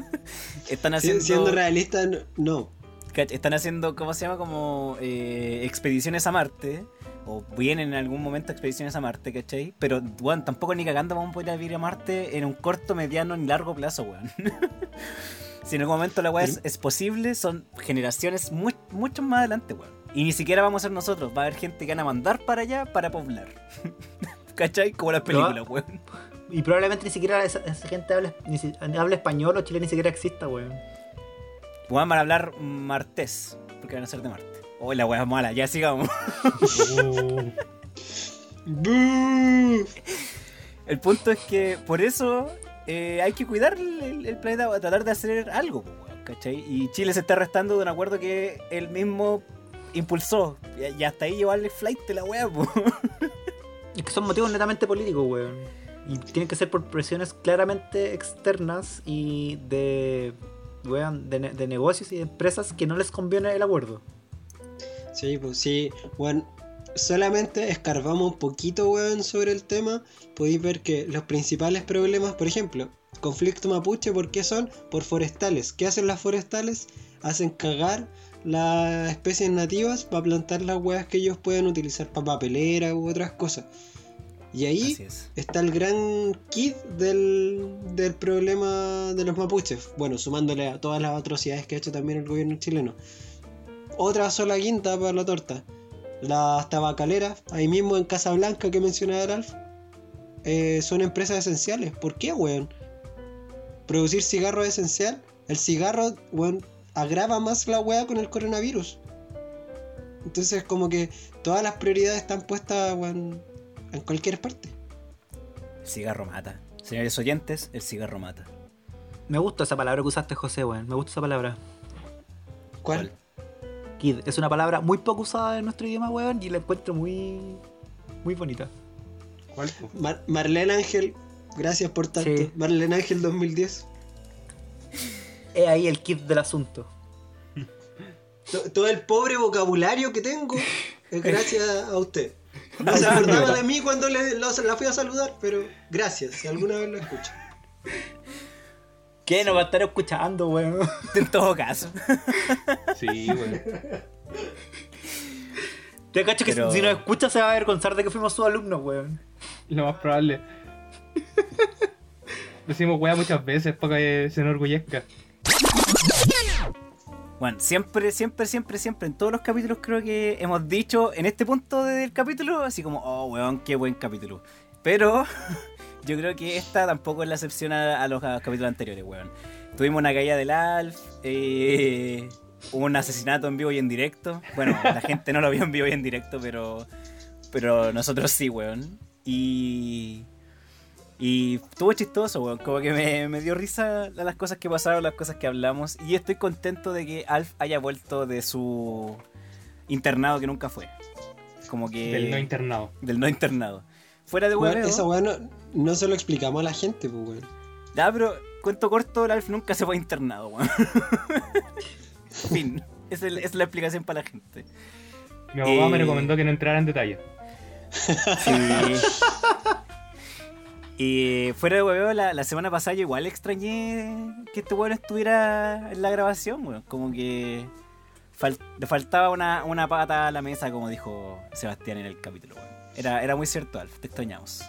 [LAUGHS] Están haciendo... Siendo realista, no- Están haciendo, ¿cómo se llama? Como eh, expediciones a Marte. O vienen en algún momento expediciones a Marte, ¿cachai? Pero, weón, tampoco ni cagando vamos a poder vivir a Marte en un corto, mediano ni largo plazo, weón. [LAUGHS] si en algún momento la weá es, es posible, son generaciones muy, mucho más adelante, weón. Y ni siquiera vamos a ser nosotros, va a haber gente que van a mandar para allá para poblar. [LAUGHS] ¿Cachai? Como las películas, weón. Y probablemente ni siquiera esa, esa gente habla, ni si- habla español o Chile ni siquiera exista, weón. Weón, van a hablar martés, porque van a ser de Marte. Oh, la weá es mala, ya sigamos. [LAUGHS] [LAUGHS] El punto es que por eso eh, hay que cuidar el, el planeta, tratar de hacer algo, ¿cachai? Y Chile se está restando de un acuerdo que él mismo impulsó. Y, y hasta ahí llevarle flight de la weá, po. [LAUGHS] Es que son motivos netamente políticos, weón. Y tienen que ser por presiones claramente externas y de, weón, de, de negocios y de empresas que no les conviene el acuerdo. Sí, pues sí, bueno, solamente escarbamos un poquito, weón, sobre el tema, podéis ver que los principales problemas, por ejemplo, conflicto mapuche, ¿por qué son? Por forestales. ¿Qué hacen las forestales? Hacen cagar las especies nativas para plantar las weas que ellos pueden utilizar para papelera u otras cosas. Y ahí es. está el gran kit del, del problema de los mapuches. Bueno, sumándole a todas las atrocidades que ha hecho también el gobierno chileno. Otra sola quinta para la torta. Las tabacaleras, ahí mismo en Casablanca que mencionaba Alf, eh, son empresas esenciales. ¿Por qué, weón? Producir cigarro es esencial. El cigarro, weón, agrava más la weá con el coronavirus. Entonces, como que todas las prioridades están puestas, weón, en cualquier parte. El cigarro mata. Señores oyentes, el cigarro mata. Me gusta esa palabra que usaste, José, weón. Me gusta esa palabra. ¿Cuál? Kid. Es una palabra muy poco usada en nuestro idioma, weón, y la encuentro muy, muy bonita. ¿Cuál? Mar- Marlene Ángel, gracias por tanto. Sí. Marlene Ángel 2010. Es ahí el kit del asunto. To- Todo el pobre vocabulario que tengo es gracias a usted. [LAUGHS] No se acordaba de mí cuando le, lo- la fui a saludar, pero gracias, si alguna vez lo escucho. ¿Qué? No va a estar escuchando, weón. [LAUGHS] En todo caso. Sí, weón. Te cacho que Pero- si nos escucha se va a avergonzar de que fuimos sus alumnos, weón. Lo más probable. Decimos weá muchas veces para que se enorgullezca. Bueno, siempre, siempre, siempre, siempre, en todos los capítulos creo que hemos dicho en este punto del capítulo, así como, oh, weón, qué buen capítulo. Pero yo creo que esta tampoco es la excepción a, a los a- capítulos anteriores, weón. Tuvimos una caída del Alf, eh, hubo un asesinato en vivo y en directo. Bueno, la [LAUGHS] gente no lo vio en vivo y en directo, pero, pero nosotros sí, weón. Y... Y estuvo chistoso, weón. Como que me, me dio risa las cosas que pasaron, las cosas que hablamos. Y estoy contento de que Alf haya vuelto de su internado que nunca fue. Como que. Del no internado. del no internado. Fuera de Bueno, hueveo. esa weá no, no se lo explicamos a la gente, pues weón. Ya, pero cuento corto, el Alf nunca se fue internado, weón. [LAUGHS] fin. Esa es, es la explicación para la gente. Mi abogado me Eh. recomendó que no entrara en detalle. Sí. Y fuera de hueveo, la, la semana pasada yo igual extrañé que este weón estuviera en la grabación, weón. Como que fal- le faltaba una, una pata a la mesa, como dijo Sebastián en el capítulo. Era, era muy cierto, Alf, te extrañamos.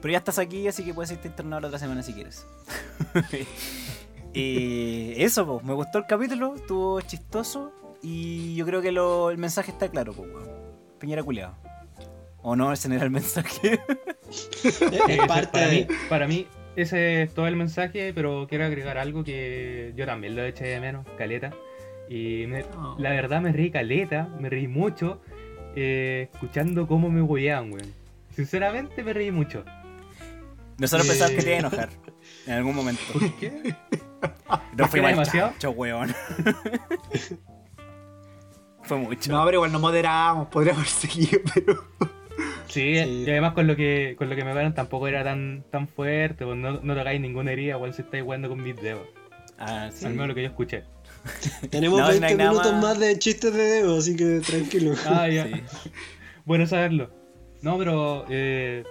Pero ya estás aquí, así que puedes irte internado la otra semana si quieres. y [LAUGHS] eso, pues, me gustó el capítulo, estuvo chistoso. Y yo creo que lo- el mensaje está claro, pues, weón. Piñera culeado. ¿O no? Ese no era el mensaje. [LAUGHS] Ese- parte para, de. mí, para mí, ese es todo el mensaje, pero quiero agregar algo que yo también lo eché de menos, caleta. Y me- Oh. la verdad me reí caleta, me reí mucho, eh, escuchando cómo me hueaban, weón. Sinceramente me reí mucho. Nosotros Eh. pensábamos que te iba a enojar [LAUGHS] en algún momento. ¿Por qué? [LAUGHS] No fue demasiado? chancho, weón. [LAUGHS] fue mucho. No, pero igual nos moderamos, podríamos seguido, pero. Sí, Sí. y además con lo que con lo que me pagan tampoco era tan tan fuerte, pues no, no tocáis ninguna herida, igual si estáis jugando con mis dedos. Ah, sí. Al menos lo que yo escuché. [LAUGHS] Tenemos No, no hay 20 nada minutos más. más de chistes de dedo, así que tranquilo. [LAUGHS] Ah, ya. Sí. Bueno saberlo. No, pero eh,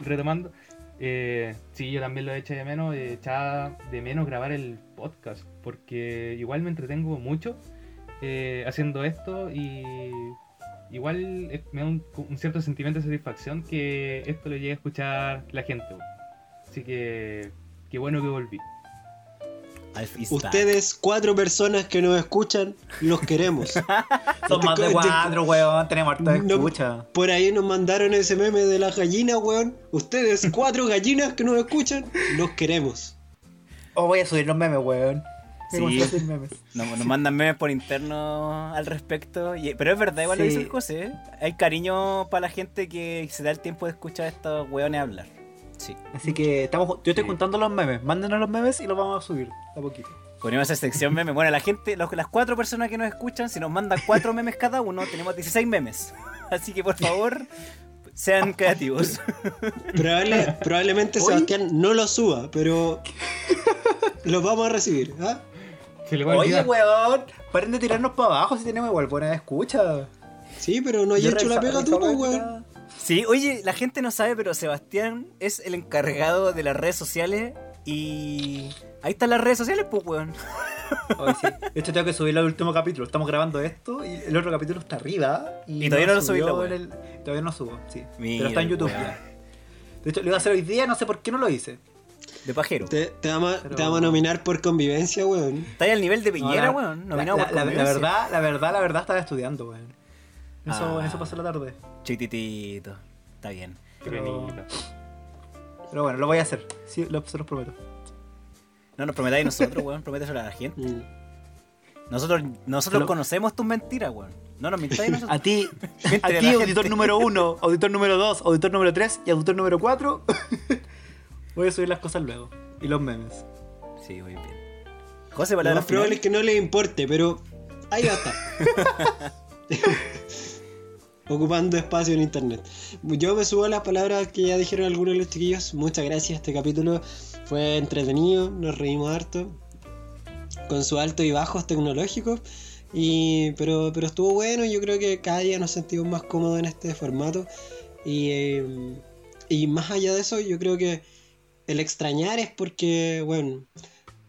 retomando, eh, sí, yo también lo eché de menos, eh, echaba de menos grabar el podcast, porque igual me entretengo mucho eh, haciendo esto y igual me da un, un cierto sentimiento de satisfacción que esto lo llegue a escuchar la gente. Así que qué bueno que volví. Is Ustedes, cuatro personas que nos escuchan, los queremos. [LAUGHS] Son más de cuatro, weón. Tenemos harta No- escucha. Por ahí nos mandaron ese meme de la gallina, weón. Ustedes, cuatro gallinas que nos escuchan, los queremos. O voy a subir los memes, weón. Sí. memes. Nos, nos mandan memes por interno al respecto. y- pero es verdad, igual lo Sí. dice el José. ¿eh? Hay cariño para la gente que se da el tiempo de escuchar a estos weones hablar. Sí. Así que estamos, yo estoy Sí. juntando los memes. Mándenos los memes y los vamos a subir a poquito. Ponemos esa sección meme. Bueno, la gente, los- las cuatro personas que nos escuchan, si nos mandan cuatro memes cada uno, tenemos 16 memes. Así que por favor, sean creativos. Probable- probablemente Hoy- Sebastián no lo suba, pero los vamos a recibir. ¿ah? Se le va a Oye, olvidar. weón, paren de tirarnos para abajo si tenemos igual buena escucha. Sí, pero no hay hecho la pega tú, pues, weón. Sí, oye, la gente no sabe, pero Sebastián es el encargado de las redes sociales y... Ahí están las redes sociales, pues, weón. [LAUGHS] Sí. De hecho, tengo que subir el último capítulo. Estamos grabando esto y el otro capítulo está arriba. Y, Y todavía no lo subí, el- Todavía no subo, sí. Mira, Pero está en YouTube. ya. [LAUGHS] De hecho, lo iba a hacer hoy día, no sé por qué no lo hice. De pajero. Te, te vamos, a- Pero- te vamos a nominar por convivencia, weón. Está ahí al nivel de Piñera, No, la- weón. La, Nominado la- por la- la verdad, la verdad, la verdad, estaba estudiando, weón. Eso, Ah. en eso pasó la tarde. Chiquititito. Está bien. Pero-. Pero bueno, lo voy a hacer. Sí, lo, se los prometo. No nos prometáis nosotros, weón. Prométeselo a la gente. Mm. Nosotros, nosotros Pero- conocemos tus mentiras, weón. No nos mintáis nosotros. [LAUGHS] A ti, [LAUGHS] a ti, auditor gente. número 1, auditor número 2, auditor número 3 y auditor número 4. [LAUGHS] voy a subir las cosas luego. Y los memes. Sí, muy bien. José, Lo palabras más probable es que no les importe, pero ahí va a estar. Ocupando espacio en internet. Yo me subo a las palabras que ya dijeron algunos de los chiquillos. Muchas gracias, este capítulo fue entretenido, nos reímos harto. Con sus altos y bajos tecnológicos. Y, pero, pero estuvo bueno, yo creo que cada día nos sentimos más cómodos en este formato. Y, eh, y más allá de eso, yo creo que el extrañar es porque, bueno,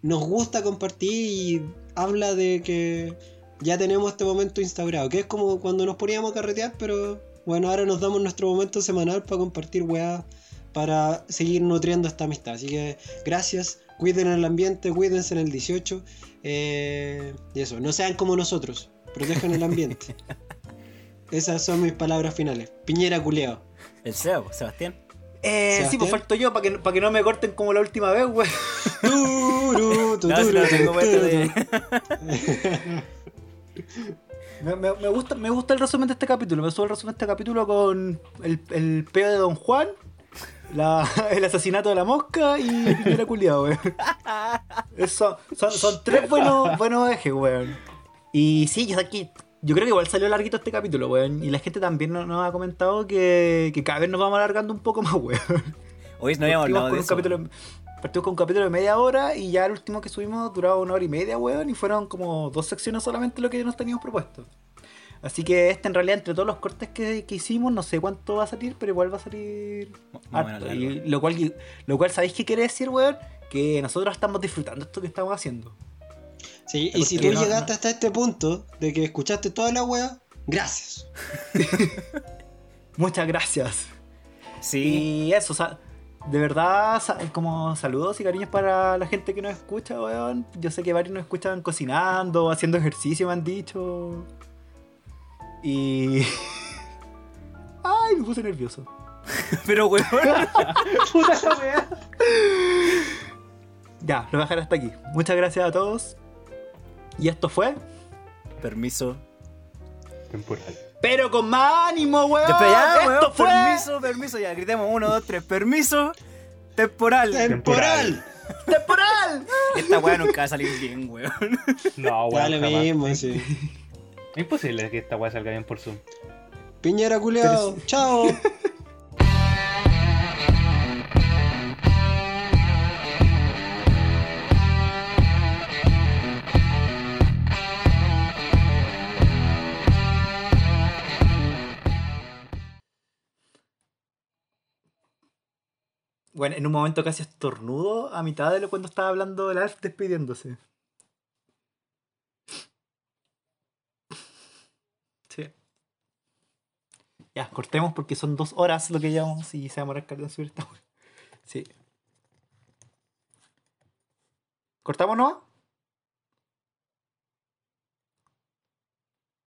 nos gusta compartir y habla de que ya tenemos este momento instaurado, que es como cuando nos poníamos a carretear, pero bueno, ahora nos damos nuestro momento semanal para compartir weas, para seguir nutriendo esta amistad. Así que gracias, cuiden el ambiente, cuídense en el 18, eh, y eso, no sean como nosotros, protejan el ambiente. [LAUGHS] Esas son mis palabras finales. Piñera culeado. El pues, Sebastián. Eh, sí, pues falto yo para que, para que no me corten como la última vez, [LAUGHS] [LAUGHS] No, si no tengo de- Me, me- me gusta, me gusta el resumen de este capítulo. Me subo el resumen de este capítulo con el, el peo de Don Juan, la- [LAUGHS] el asesinato de la mosca y Piñera culiado, weón. Eso, son, son tres buenos, buenos ejes, weón. Y sí, yo, aquí, yo creo que igual salió larguito este capítulo, weón. Y la gente también nos, nos ha comentado que, que cada vez nos vamos alargando un poco más, weón. Hoy no habíamos hablado de eso. capítulo- partimos con un capítulo de media hora y ya el último que subimos duraba una hora y media, weón, y fueron como dos secciones solamente lo que nos teníamos propuesto. Así que este en realidad entre todos los cortes que, que hicimos, no sé cuánto va a salir, pero igual va a salir Más o menos harto. Y lo cual, lo cual ¿sabéis qué quiere decir, weón? Que nosotros estamos disfrutando esto que estamos haciendo. Sí, y si tú no- llegaste no- hasta este punto de que escuchaste toda la wea, gracias. [LAUGHS] Muchas gracias. Sí. Y eso, o sea, de verdad, como saludos y cariños para la gente que nos escucha, weón. Yo sé que varios nos escuchan cocinando, haciendo ejercicio, me han dicho. Y. [LAUGHS] Ay, me puse nervioso. [LAUGHS] Pero, weón. [LAUGHS] Puta esa weá. Ya, lo voy a dejar hasta aquí. Muchas gracias a todos. Y esto fue. Permiso. Temporal. Pero con más ánimo, weón. Ya, esto weón. fue. Permiso, permiso. Ya, gritemos. Uno, dos, tres. Permiso. Temporal. ¡Temporal! ¡Temporal! Esta weá nunca va a salir bien, weón. No, weón. Dale jamás. mismo, sí. Es imposible que esta weá salga bien por Zoom. Piñera culeado, chao. [LAUGHS] Bueno, en un momento casi estornudo a mitad de lo cuando estaba hablando del Alf despidiéndose. Sí. Ya, cortemos porque son dos horas lo que llevamos y se va a morar en subir esta. Sí. ¿Cortamos no?